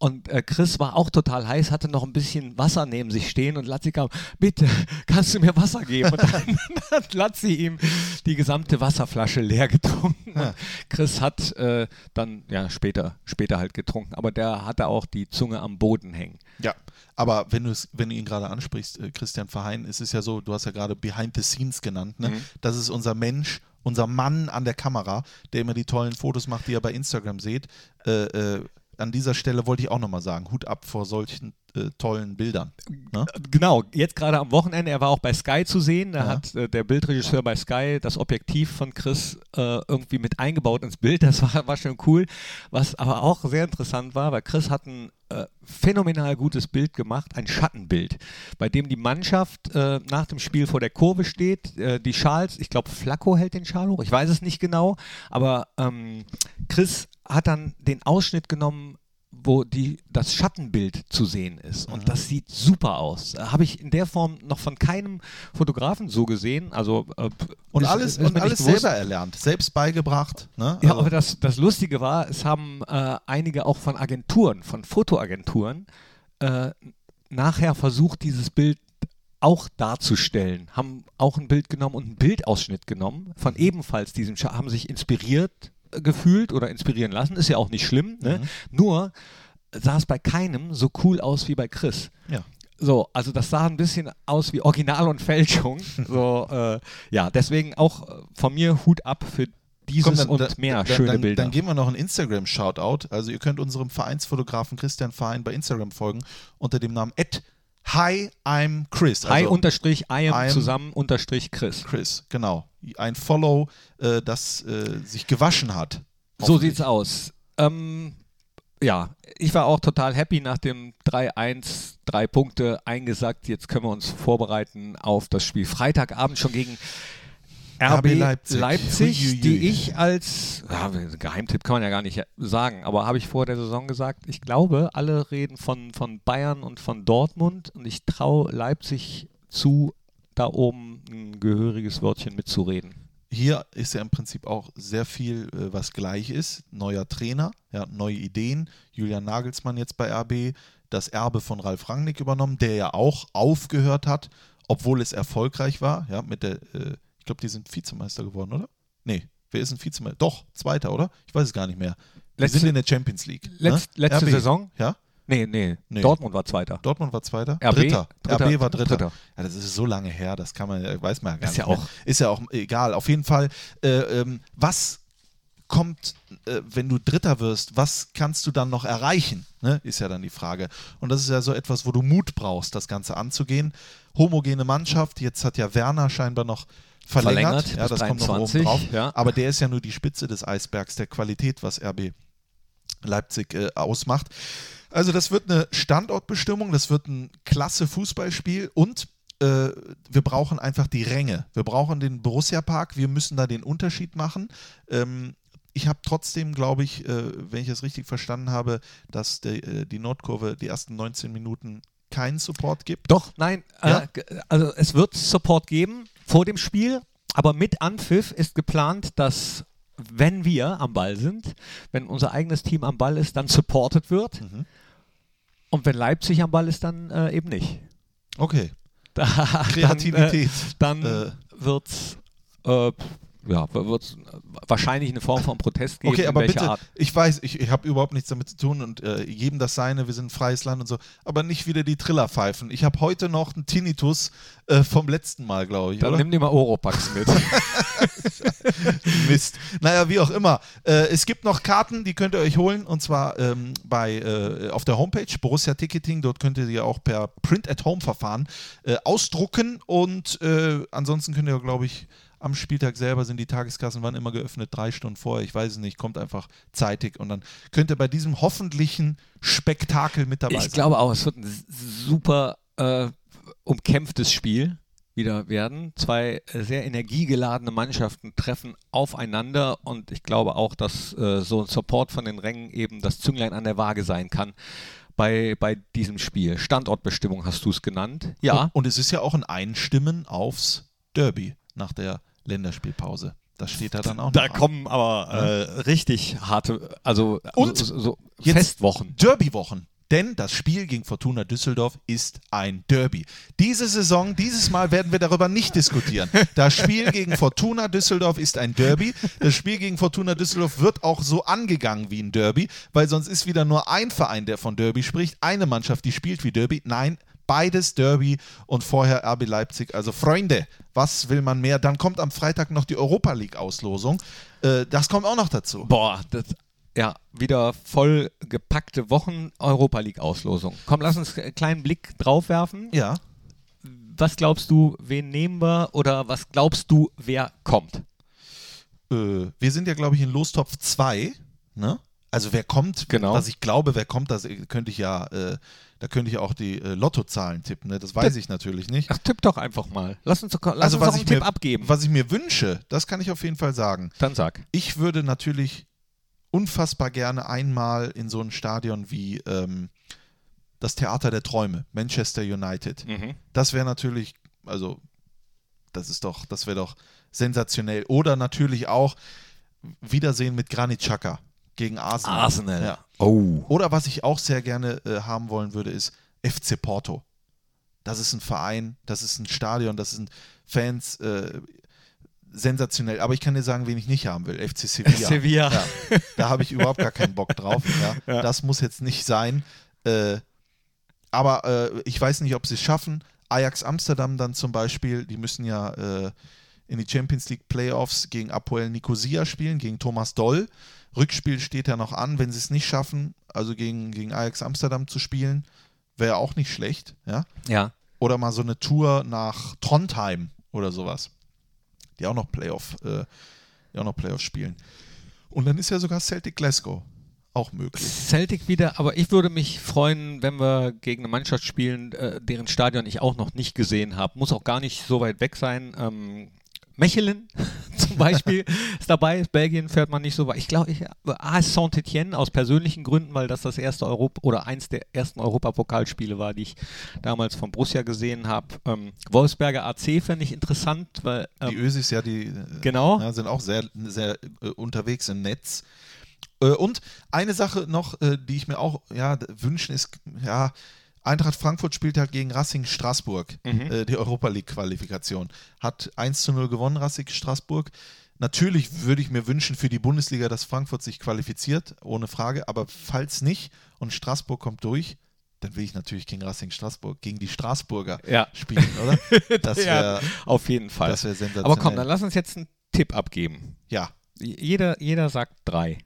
und äh, Chris war auch total heiß, hatte noch ein bisschen Wasser neben sich stehen und Lazzi kam, bitte, kannst du mir Wasser geben? Und dann hat Lazzi ihm die gesamte Wasserflasche leer getrunken. Ja. Chris hat äh, dann, ja, später, später halt getrunken, aber der hatte auch die Zunge am Boden hängen. Ja, aber wenn, wenn du ihn gerade ansprichst, äh, Christian Verheyen, ist es ja so, du hast ja gerade Behind the Scenes genannt, ne? Mhm. Das ist unser Mensch, unser Mann an der Kamera, der immer die tollen Fotos macht, die ihr bei Instagram seht. Äh, äh, an dieser Stelle wollte ich auch nochmal sagen, Hut ab vor solchen äh, tollen Bildern. Ne? Genau, jetzt gerade am Wochenende, er war auch bei Sky zu sehen, da ja. hat äh, der Bildregisseur bei Sky das Objektiv von Chris äh, irgendwie mit eingebaut ins Bild, das war, war schon cool. Was aber auch sehr interessant war, weil Chris hat ein äh, phänomenal gutes Bild gemacht, ein Schattenbild, bei dem die Mannschaft äh, nach dem Spiel vor der Kurve steht, äh, die Schals, ich glaube Flacco hält den Schal hoch, ich weiß es nicht genau, aber ähm, Chris hat dann den Ausschnitt genommen wo die, das Schattenbild zu sehen ist. Und das sieht super aus. Habe ich in der Form noch von keinem Fotografen so gesehen. Also, äh, und ist, alles, ist und alles selber erlernt, selbst beigebracht. Ne? Ja, also. aber das, das Lustige war, es haben äh, einige auch von Agenturen, von Fotoagenturen, äh, nachher versucht, dieses Bild auch darzustellen, haben auch ein Bild genommen und einen Bildausschnitt genommen von ebenfalls diesem, haben sich inspiriert gefühlt oder inspirieren lassen, ist ja auch nicht schlimm. Ne? Mhm. Nur sah es bei keinem so cool aus wie bei Chris. Ja. So, also das sah ein bisschen aus wie Original und Fälschung. so, äh, ja, deswegen auch äh, von mir Hut ab für dieses Komm, dann, und mehr dann, schöne dann, Bilder. Dann geben wir noch ein Instagram-Shoutout. Also ihr könnt unserem Vereinsfotografen Christian Verein bei Instagram folgen unter dem Namen Ed Hi, I'm Chris. Also Hi unterstrich I am zusammen unterstrich Chris. Chris, genau. Ein Follow, äh, das äh, sich gewaschen hat. So sieht's aus. Ähm, ja, ich war auch total happy nach dem 3-1, drei Punkte eingesackt. Jetzt können wir uns vorbereiten auf das Spiel Freitagabend schon gegen RB Leipzig, Leipzig Uiuiui. die ich als ja, Geheimtipp kann man ja gar nicht sagen, aber habe ich vor der Saison gesagt, ich glaube, alle reden von, von Bayern und von Dortmund und ich traue Leipzig zu, da oben ein gehöriges Wörtchen mitzureden. Hier ist ja im Prinzip auch sehr viel, äh, was gleich ist. Neuer Trainer, ja, neue Ideen. Julian Nagelsmann jetzt bei RB, das Erbe von Ralf Rangnick übernommen, der ja auch aufgehört hat, obwohl es erfolgreich war, ja, mit der äh, glaube, die sind Vizemeister geworden, oder? Nee, wer ist ein Vizemeister? Doch, Zweiter, oder? Ich weiß es gar nicht mehr. Die Letzte- sind in der Champions League. Letz- ne? letzte RB. Saison? Ja? Nee, nee, Nee. Dortmund war Zweiter. Dortmund war Zweiter? RB? Dritter. Dritter. RB war Dritter. Dritter. Ja, das ist so lange her, das kann man, ja- weiß man ja gar Ist nicht. ja mehr. auch- Ist ja auch egal. Auf jeden Fall, äh, ähm, was kommt, äh, wenn du Dritter wirst, was kannst du dann noch erreichen? Ne? Ist ja dann die Frage. Und das ist ja so etwas, wo du Mut brauchst, das Ganze anzugehen. Homogene Mannschaft, jetzt hat ja Werner scheinbar noch verlängert. Verlängert ja, das kommt noch oben 23, drauf. ja. Aber der ist ja nur die Spitze des Eisbergs der Qualität, was RB Leipzig äh, ausmacht. Also das wird eine Standortbestimmung, das wird ein klasse Fußballspiel und äh, wir brauchen einfach die Ränge. Wir brauchen den Borussia-Park, wir müssen da den Unterschied machen. Ähm, ich habe trotzdem, glaube ich, äh, wenn ich es richtig verstanden habe, dass der, äh, die Nordkurve die ersten 19 Minuten keinen Support gibt. Doch, nein, Ja? äh, ge- also es wird Support geben vor dem Spiel, aber mit Anpfiff ist geplant, dass wenn wir am Ball sind, wenn unser eigenes Team am Ball ist, dann supported wird. Mhm. Und wenn Leipzig am Ball ist, dann äh, eben nicht. Okay. Da, Kreativität. Dann, äh, Äh. dann wird's ja, wird's wahrscheinlich eine Form von Protest geben. Okay, aber bitte, Art. ich weiß, ich, ich habe überhaupt nichts damit zu tun und äh, jedem das seine, wir sind ein freies Land und so, aber nicht wieder die Trillerpfeifen. Ich habe heute noch einen Tinnitus äh, vom letzten Mal, glaube ich, Dann oder? nimm dir mal Oropax mit. Mist. Naja, wie auch immer. Äh, es gibt noch Karten, die könnt ihr euch holen und zwar ähm, bei, äh, auf der Homepage Borussia Ticketing. Dort könnt ihr die auch per Print-at-Home-Verfahren äh, ausdrucken und äh, ansonsten könnt ihr, glaube ich, am Spieltag selber sind die Tageskassen wann immer geöffnet, drei Stunden vorher, ich weiß es nicht, kommt einfach zeitig und dann könnt ihr bei diesem hoffentlichen Spektakel mit dabei Ich sein. glaube auch, es wird ein super äh, umkämpftes Spiel wieder werden. Zwei äh, sehr energiegeladene Mannschaften treffen aufeinander und ich glaube auch, dass äh, so ein Support von den Rängen eben das Zünglein an der Waage sein kann bei, bei diesem Spiel. Standortbestimmung hast du es genannt. Ja, Und, und es ist ja auch ein Einstimmen aufs Derby nach der Länderspielpause. Das steht da dann auch da noch an. kommen aber äh, richtig harte, also Und so, so Festwochen. Derby-Wochen. Denn das Spiel gegen Fortuna Düsseldorf ist ein Derby. Diese Saison, dieses Mal werden wir darüber nicht diskutieren. Das Spiel gegen Fortuna Düsseldorf ist ein Derby. Das Spiel gegen Fortuna Düsseldorf wird auch so angegangen wie ein Derby, weil sonst ist wieder nur ein Verein, der von Derby spricht. Eine Mannschaft, die spielt wie Derby. Nein, beides Derby und vorher RB Leipzig. Also Freunde, was will man mehr? Dann kommt am Freitag noch die Europa League-Auslosung. Äh, das kommt auch noch dazu. Boah, das, ja, wieder voll gepackte Wochen Europa League Auslosung. Komm, lass uns einen kleinen Blick drauf werfen. Ja. Was glaubst du, wen nehmen wir oder was glaubst du, wer kommt? äh, wir sind ja, glaube ich, in Lostopf 2, ne? Also wer kommt, Genau. was ich glaube, wer kommt, das könnte ich ja, äh, da könnte ich auch die äh, Lottozahlen tippen, ne? Das weiß ich natürlich nicht. Ach, tipp doch einfach mal. Lass uns lass also uns was doch ich, einen mir, Tipp abgeben. was ich mir wünsche, das kann ich auf jeden Fall sagen. Dann sag. Ich würde natürlich unfassbar gerne einmal in so ein Stadion wie ähm, das Theater der Träume, Manchester United. Mhm. Das wäre natürlich, also das ist doch, das wäre doch sensationell. Oder natürlich auch Wiedersehen mit Granit Xhaka gegen Arsenal. Arsenal. Ja. Oh. Oder was ich auch sehr gerne äh, haben wollen würde, ist FC Porto. Das ist ein Verein, das ist ein Stadion, das sind Fans, äh, sensationell. Aber ich kann dir sagen, wen ich nicht haben will. FC Sevilla. Sevilla. Ja, da habe ich überhaupt gar keinen Bock drauf. Ja. Das muss jetzt nicht sein. Äh, aber äh, ich weiß nicht, ob sie es schaffen. Ajax Amsterdam dann zum Beispiel, die müssen ja äh, in die Champions League Playoffs gegen Apoel Nicosia spielen, gegen Thomas Doll. Rückspiel steht ja noch an, wenn sie es nicht schaffen, also gegen, gegen Ajax Amsterdam zu spielen, wäre auch nicht schlecht, ja. Ja. Oder mal so eine Tour nach Trondheim oder sowas. Die auch noch Playoff, äh, die auch noch Playoff spielen. Und dann ist ja sogar Celtic Glasgow auch möglich. Celtic wieder, aber ich würde mich freuen, wenn wir gegen eine Mannschaft spielen, äh, deren Stadion ich auch noch nicht gesehen habe. Muss auch gar nicht so weit weg sein. Ähm, Mechelen zum Beispiel ist dabei. Belgien fährt man nicht so weit. Ich glaube, ich, AS Saint-Etienne aus persönlichen Gründen, weil das das erste Europa oder eins der ersten Europapokalspiele war, die ich damals von Borussia gesehen habe. Ähm, Wolfsberger AC fände ich interessant, weil Die ähm, Ösis ja, die Genau. ja, sind auch sehr, sehr äh, unterwegs im Netz. Äh, und eine Sache noch, äh, die ich mir auch ja, wünschen, ist, ja, Eintracht Frankfurt spielt halt gegen Racing Straßburg, Mhm. äh, die Europa League-Qualifikation. Hat 1 zu 0 gewonnen, Racing Straßburg. Natürlich würde ich mir wünschen für die Bundesliga, dass Frankfurt sich qualifiziert, ohne Frage. Aber falls nicht und Straßburg kommt durch, dann will ich natürlich gegen Racing Straßburg, gegen die Straßburger Ja. spielen, oder? Das wäre ja, auf jeden Fall. das wär sensationell. Aber komm, dann lass uns jetzt einen Tipp abgeben. Ja, Jeder, jeder sagt drei.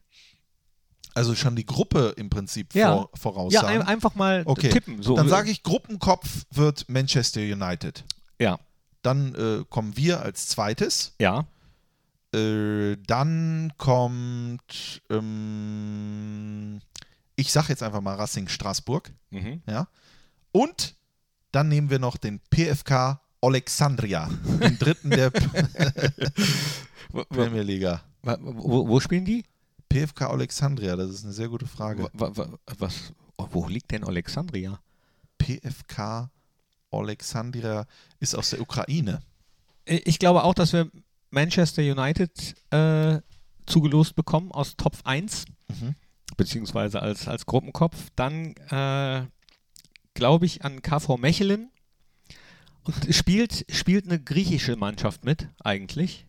Also schon die Gruppe im Prinzip Ja. vor, voraussagen. Ja, ein, einfach mal Okay, tippen. So. dann sage ich, Gruppenkopf wird Manchester United. Ja, Dann äh, kommen wir als zweites. ja. Äh, dann kommt, ähm, ich sage jetzt einfach mal Racing Straßburg. Mhm. Ja. Und dann nehmen wir noch den PFK Alexandria, den dritten der Wo, wo, Premier Liga. wo, wo spielen die? PFK Alexandria, das ist eine sehr gute Frage. Wa- wa- wa- Was, oh, wo liegt denn Alexandria? PFK Alexandria ist aus der Ukraine. Ich glaube auch, dass wir Manchester United äh, zugelost bekommen aus Top 1, Mhm. beziehungsweise als, als Gruppenkopf. Dann äh, glaube ich an KV Mechelen. Und spielt, spielt eine griechische Mannschaft mit, eigentlich.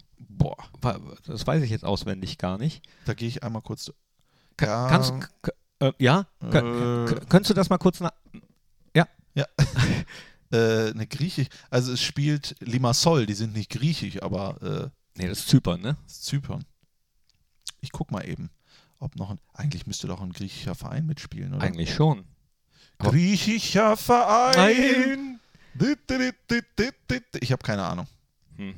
Boah, Das weiß ich jetzt auswendig gar nicht. da gehe ich einmal kurz. Ka- Ja. Kannst, äh, ja? Äh, könntest du das mal kurz nach. äh, eine Griechisch, also es spielt Limassol, die sind nicht griechisch, aber äh, Nee, das ist Zypern, ne? das ist Zypern. Ich guck mal eben, ob noch ein, eigentlich müsste doch ein griechischer Verein mitspielen, oder? Eigentlich schon. Griechischer Verein. Ich habe keine Ahnung. Hm.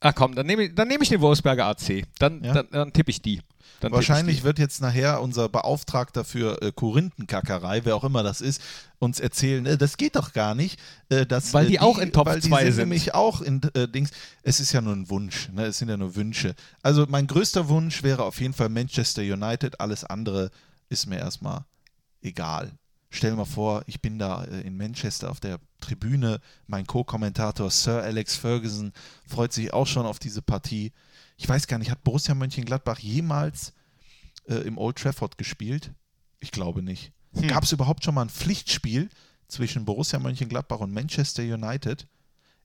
Ah komm, dann nehme ich, dann nehme ich den Wolfsberger AC. Dann, Ja? dann, dann tippe ich die. Dann Wahrscheinlich ich wird jetzt nachher unser Beauftragter für äh, Korinthenkackerei, wer auch immer das ist, uns erzählen, äh, das geht doch gar nicht. Äh, dass, Weil äh, die auch in Top weil die 2 sind. sind. nämlich auch in äh, Dings. Es ist ja nur ein Wunsch, ne? es sind ja nur Wünsche. Also mein größter Wunsch wäre auf jeden Fall Manchester United. Alles andere ist mir erstmal egal. Stell mal vor, ich bin da äh, in Manchester auf der Tribüne. Mein Co-Kommentator Sir Alex Ferguson freut sich auch schon auf diese Partie. Ich weiß gar nicht, hat Borussia Mönchengladbach jemals äh, im Old Trafford gespielt? Ich glaube nicht. Hm. Gab es überhaupt schon mal ein Pflichtspiel zwischen Borussia Mönchengladbach und Manchester United?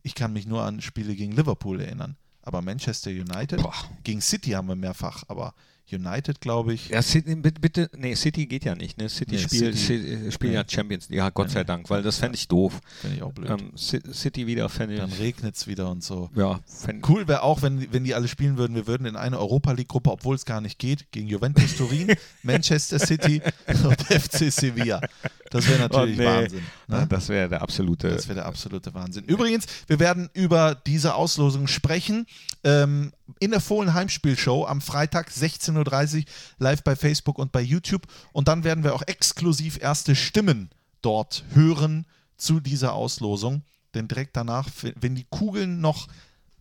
Ich kann mich nur an Spiele gegen Liverpool erinnern. Aber Manchester United, Boah. gegen City haben wir mehrfach, aber United, glaube ich, Ja, City, bitte, bitte, nee, City geht ja nicht, ne? City Nee, spielt, City- spielt nee. ja Champions League, ja, Gott sei. Dank, weil das fände ich doof. finde ich auch blöd. Ähm, Ci- City wieder fände Dann ich, regnet es wieder und so. ja, Cool wäre auch, wenn, wenn die alle spielen würden. Wir würden in eine Europa League-Gruppe, obwohl es gar nicht geht, gegen Juventus Turin, Manchester City und FC Sevilla. Das wäre natürlich Oh, nee. Wahnsinn. Ne? das wäre der absolute, Das wäre der absolute Wahnsinn. Übrigens, wir werden über diese Auslosung sprechen ähm, in der Fohlen Heimspielshow am Freitag 16.30 Uhr live bei Facebook und bei YouTube. Und dann werden wir auch exklusiv erste Stimmen dort hören zu dieser Auslosung. Denn direkt danach, wenn die Kugeln noch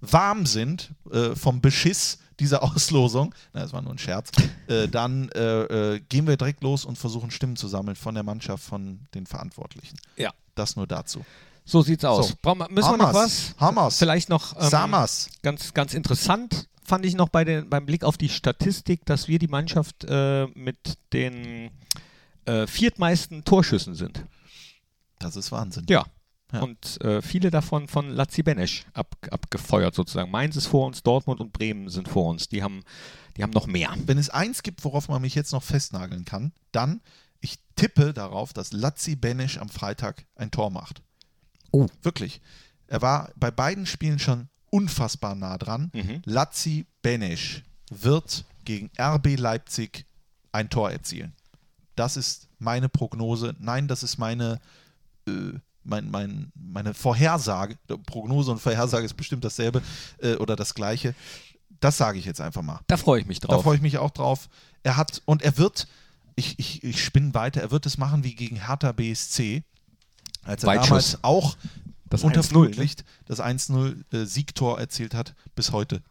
warm sind äh, vom Beschiss dieser Auslosung, na, das war nur ein Scherz, äh, dann äh, äh, gehen wir direkt los und versuchen Stimmen zu sammeln von der Mannschaft, von den Verantwortlichen. ja, Das nur dazu. so sieht's aus. So. Brauchen wir, müssen wir noch Hamas. was? Hamas. Vielleicht noch, ähm, Samas. ganz, ganz interessant fand ich noch bei den, beim Blick auf die Statistik, dass wir die Mannschaft äh, mit den äh, viertmeisten Torschüssen sind. Das ist Wahnsinn. Ja. Ja. Und äh, viele davon von Lazzi Benesch ab, abgefeuert sozusagen. Mainz ist vor uns, Dortmund und Bremen sind vor uns. Die haben, die haben noch mehr. Wenn es eins gibt, worauf man mich jetzt noch festnageln kann, dann, ich tippe darauf, dass Lazzi Benesch am Freitag ein Tor macht. Oh. Wirklich. Er war bei beiden Spielen schon unfassbar nah dran. Mhm. Lazzi Benesch wird gegen RB Leipzig ein Tor erzielen. Das ist meine Prognose. Nein, das ist meine, äh, mein, mein, meine Vorhersage. Prognose und Vorhersage ist bestimmt dasselbe äh, oder das gleiche. Das sage ich jetzt einfach mal. Da freue ich mich Da drauf. freue ich mich auch drauf. Er hat, und er wird, ich, ich, ich spinne weiter, er wird es machen wie gegen Hertha BSC, als er Weitschuss. damals auch Das unter 1-0, ne? Flutlicht das 1-0 äh, Siegtor erzielt hat, bis heute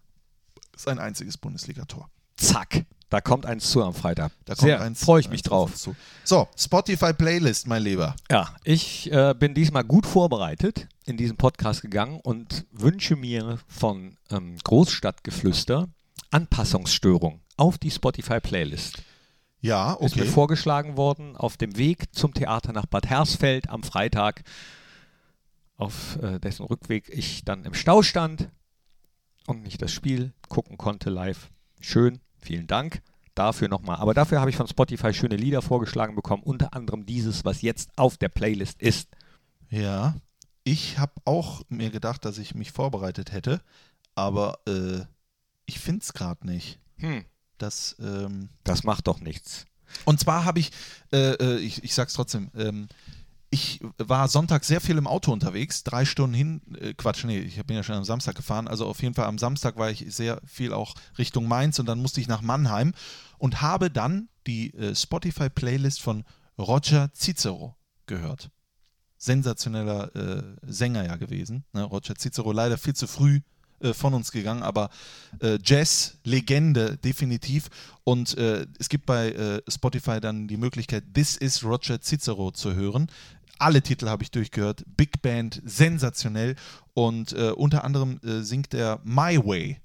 sein einziges Bundesligator. Zack. Da kommt eins zu am Freitag. Da kommt Sehr eins- freue ich mich drauf. zu. So, Spotify Playlist, mein Lieber. Ja, ich äh, bin diesmal gut vorbereitet in diesen Podcast gegangen und wünsche mir von ähm, Großstadtgeflüster Anpassungsstörung auf die Spotify-Playlist. Ja, Ist mir okay. vorgeschlagen worden auf dem Weg zum Theater nach Bad Hersfeld am Freitag, auf äh, dessen Rückweg ich dann im Stau stand und nicht das Spiel gucken konnte live. Schön, vielen Dank dafür nochmal. Aber dafür habe ich von Spotify schöne Lieder vorgeschlagen bekommen, unter anderem dieses, was jetzt auf der Playlist ist. Ja, ich habe auch mir gedacht, dass ich mich vorbereitet hätte, aber äh, ich finde es gerade nicht. Hm, Das, ähm, das macht doch nichts. und zwar habe ich, äh, äh, ich, ich sag's trotzdem, ähm, ich war Sonntag sehr viel im Auto unterwegs, drei Stunden hin, äh, Quatsch, nee, ich bin ja schon am Samstag gefahren, also auf jeden Fall am Samstag war ich sehr viel auch Richtung Mainz und dann musste ich nach Mannheim und habe dann die äh, Spotify-Playlist von Roger Cicero gehört. Sensationeller äh, Sänger ja gewesen. Ne? Roger Cicero leider viel zu früh äh, von uns gegangen, aber äh, Jazz-Legende definitiv. Und äh, es gibt bei äh, Spotify dann die Möglichkeit, This is Roger Cicero zu hören. Alle Titel habe ich durchgehört. Big Band, sensationell. Und äh, unter anderem äh, singt er My Way.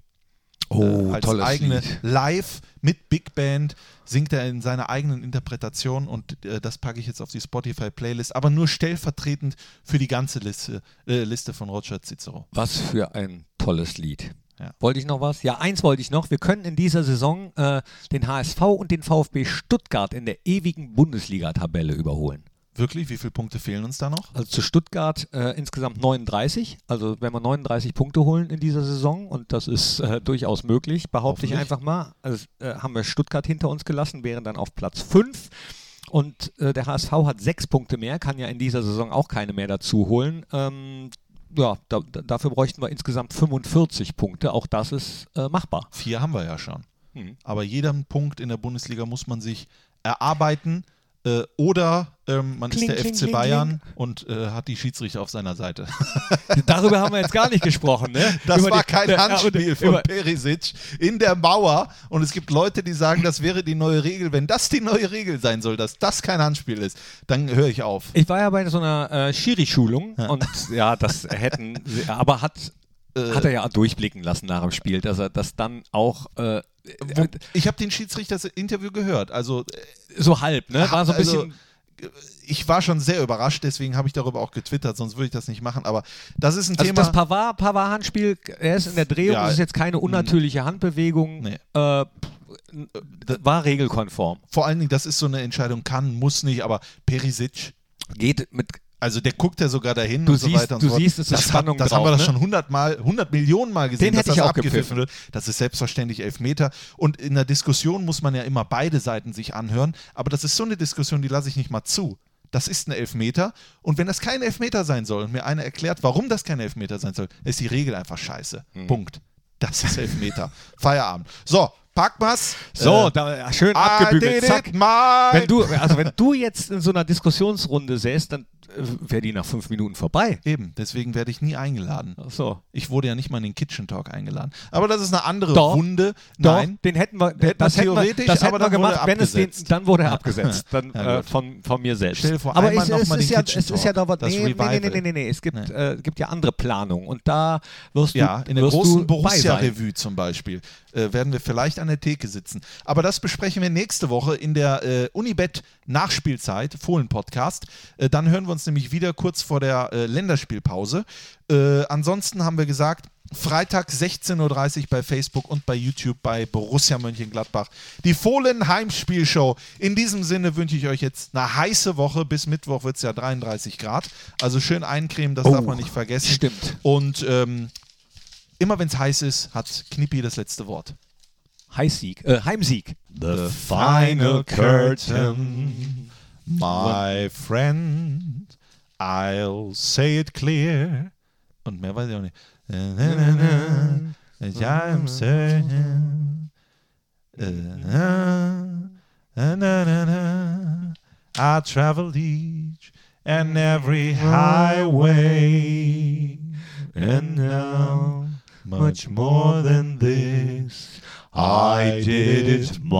äh, als eigene Live mit Big Band singt er in seiner eigenen Interpretation und äh, das packe ich jetzt auf die Spotify Playlist, aber nur stellvertretend für die ganze Liste, äh, Liste von Roger Cicero. Was für ein tolles Lied. Ja. Wollte ich noch was? Ja, eins wollte ich noch. Wir können in dieser Saison äh, den HSV und den VfB Stuttgart in der ewigen Bundesliga-Tabelle überholen. Wirklich? Wie viele Punkte fehlen uns da noch? Also zu Stuttgart äh, insgesamt 39. Also wenn wir 39 Punkte holen in dieser Saison, und das ist äh, durchaus möglich, behaupte ich einfach mal, also, äh, haben wir Stuttgart hinter uns gelassen, wären dann auf Platz 5. Und äh, der HSV hat sechs Punkte mehr, kann ja in dieser Saison auch keine mehr dazu holen. Ähm, ja, da, da, dafür bräuchten wir insgesamt 45 Punkte. Auch das ist äh, machbar. Vier haben wir ja schon. Hm. Aber jeden Punkt in der Bundesliga muss man sich erarbeiten äh, oder ähm, man Kling, ist der kling, FC kling, Bayern und äh, hat die Schiedsrichter auf seiner Seite. Darüber haben wir jetzt gar nicht gesprochen. Ne? Das Über war die- kein Handspiel von über- Perisic in der Mauer. Und es gibt Leute, die sagen, das wäre die neue Regel. Wenn das die neue Regel sein soll, dass das kein Handspiel ist, dann höre ich auf. Ich war ja bei so einer äh, Schiri-Schulung und ja, das hätten, aber hat, Äh, hat er ja durchblicken lassen nach dem Spiel, dass er das dann auch äh, ich habe den Schiedsrichter das Interview gehört. Also äh, so halb, ne? War so ein Also, bisschen. ich war schon sehr überrascht, deswegen habe ich darüber auch getwittert, sonst würde ich das nicht machen. Aber das ist ein Also Thema. das Pavard, Pavard-Handspiel, er ist in der Drehung, Ja. das ist jetzt keine unnatürliche Handbewegung. Nee. Äh, war regelkonform. vor allen Dingen, das ist so eine Entscheidung, kann, muss nicht, aber Perisic, Geht mit. Also der guckt ja sogar dahin Du und so siehst- weiter und du so fort. siehst, es ist das Spannung hat, Das drauf, haben wir das ne? schon 100 Mal, 100 Millionen Mal gesehen, Den dass hätte ich das auch abgepfiffen gepfiffen. wird. Das ist selbstverständlich Elfmeter. Und in der Diskussion muss man ja immer beide Seiten sich anhören, aber das ist so eine Diskussion, die lasse ich nicht mal zu. Das ist ein Elfmeter und wenn das kein Elfmeter sein soll und mir einer erklärt, warum das kein Elfmeter sein soll, ist die Regel einfach scheiße. Hm. Punkt. Das ist Elfmeter. Feierabend. So, pack mal's. So, Äh, da, schön abgebügelt. Zack. Wenn du, also wenn du jetzt in so einer Diskussionsrunde säßt, dann wäre die nach fünf Minuten vorbei. Eben, deswegen werde ich nie eingeladen. Ach so. Ich wurde ja nicht mal in den Kitchen Talk eingeladen. Aber das ist eine andere Doch, Wunde. Doch, Nein. den hätten wir, Hätten das hätten wir, das hätten wir gemacht, wenn es den, dann wurde er abgesetzt, dann Ja, äh, von, von mir selbst. Stell dir vor, aber es, es, ist den ja, Kitchen es ist ja da was, nee, nee, nee, nee, nee, nee, es gibt, Nee. äh, gibt ja andere Planungen und da wirst du, Ja, in der großen. Borussia-Revue zum Beispiel äh, werden wir vielleicht an der Theke sitzen. Aber das besprechen wir nächste Woche in der äh, Unibet Nachspielzeit, Fohlen-Podcast. Äh, dann hören wir uns nämlich wieder kurz vor der äh, Länderspielpause. Äh, ansonsten haben wir gesagt, Freitag 16.30 Uhr bei Facebook und bei YouTube bei Borussia Mönchengladbach. Die Fohlen Heimspielshow. In diesem Sinne wünsche ich euch jetzt eine heiße Woche. Bis Mittwoch wird es ja 33 Grad. Also schön eincremen, das Oh, darf man nicht vergessen. stimmt. Und ähm, immer wenn es heiß ist, hat Knippi das letzte Wort. Heißsieg, äh, Heimsieg. The final curtain, my friend, I'll say it clear. Und mehr weiß ich auch nicht. I'm saying, I traveled each and every highway, and now much more than this. I did it my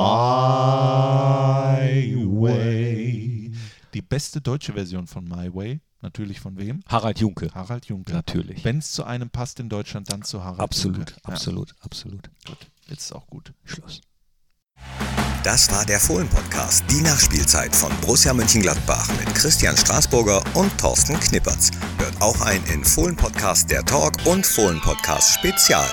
way. Die beste deutsche Version von My Way, natürlich von wem? Harald Junke. Harald Junke. Natürlich. Wenn es zu einem passt in Deutschland, dann zu Harald Absolut, Junke. Ja, absolut, absolut. gut. Jetzt ist auch gut. Schluss. Das war der Fohlen-Podcast, die Nachspielzeit von Borussia Mönchengladbach mit Christian Straßburger und Thorsten Knippertz. Hört auch ein in Fohlen-Podcast der Talk und Fohlen-Podcast Spezial.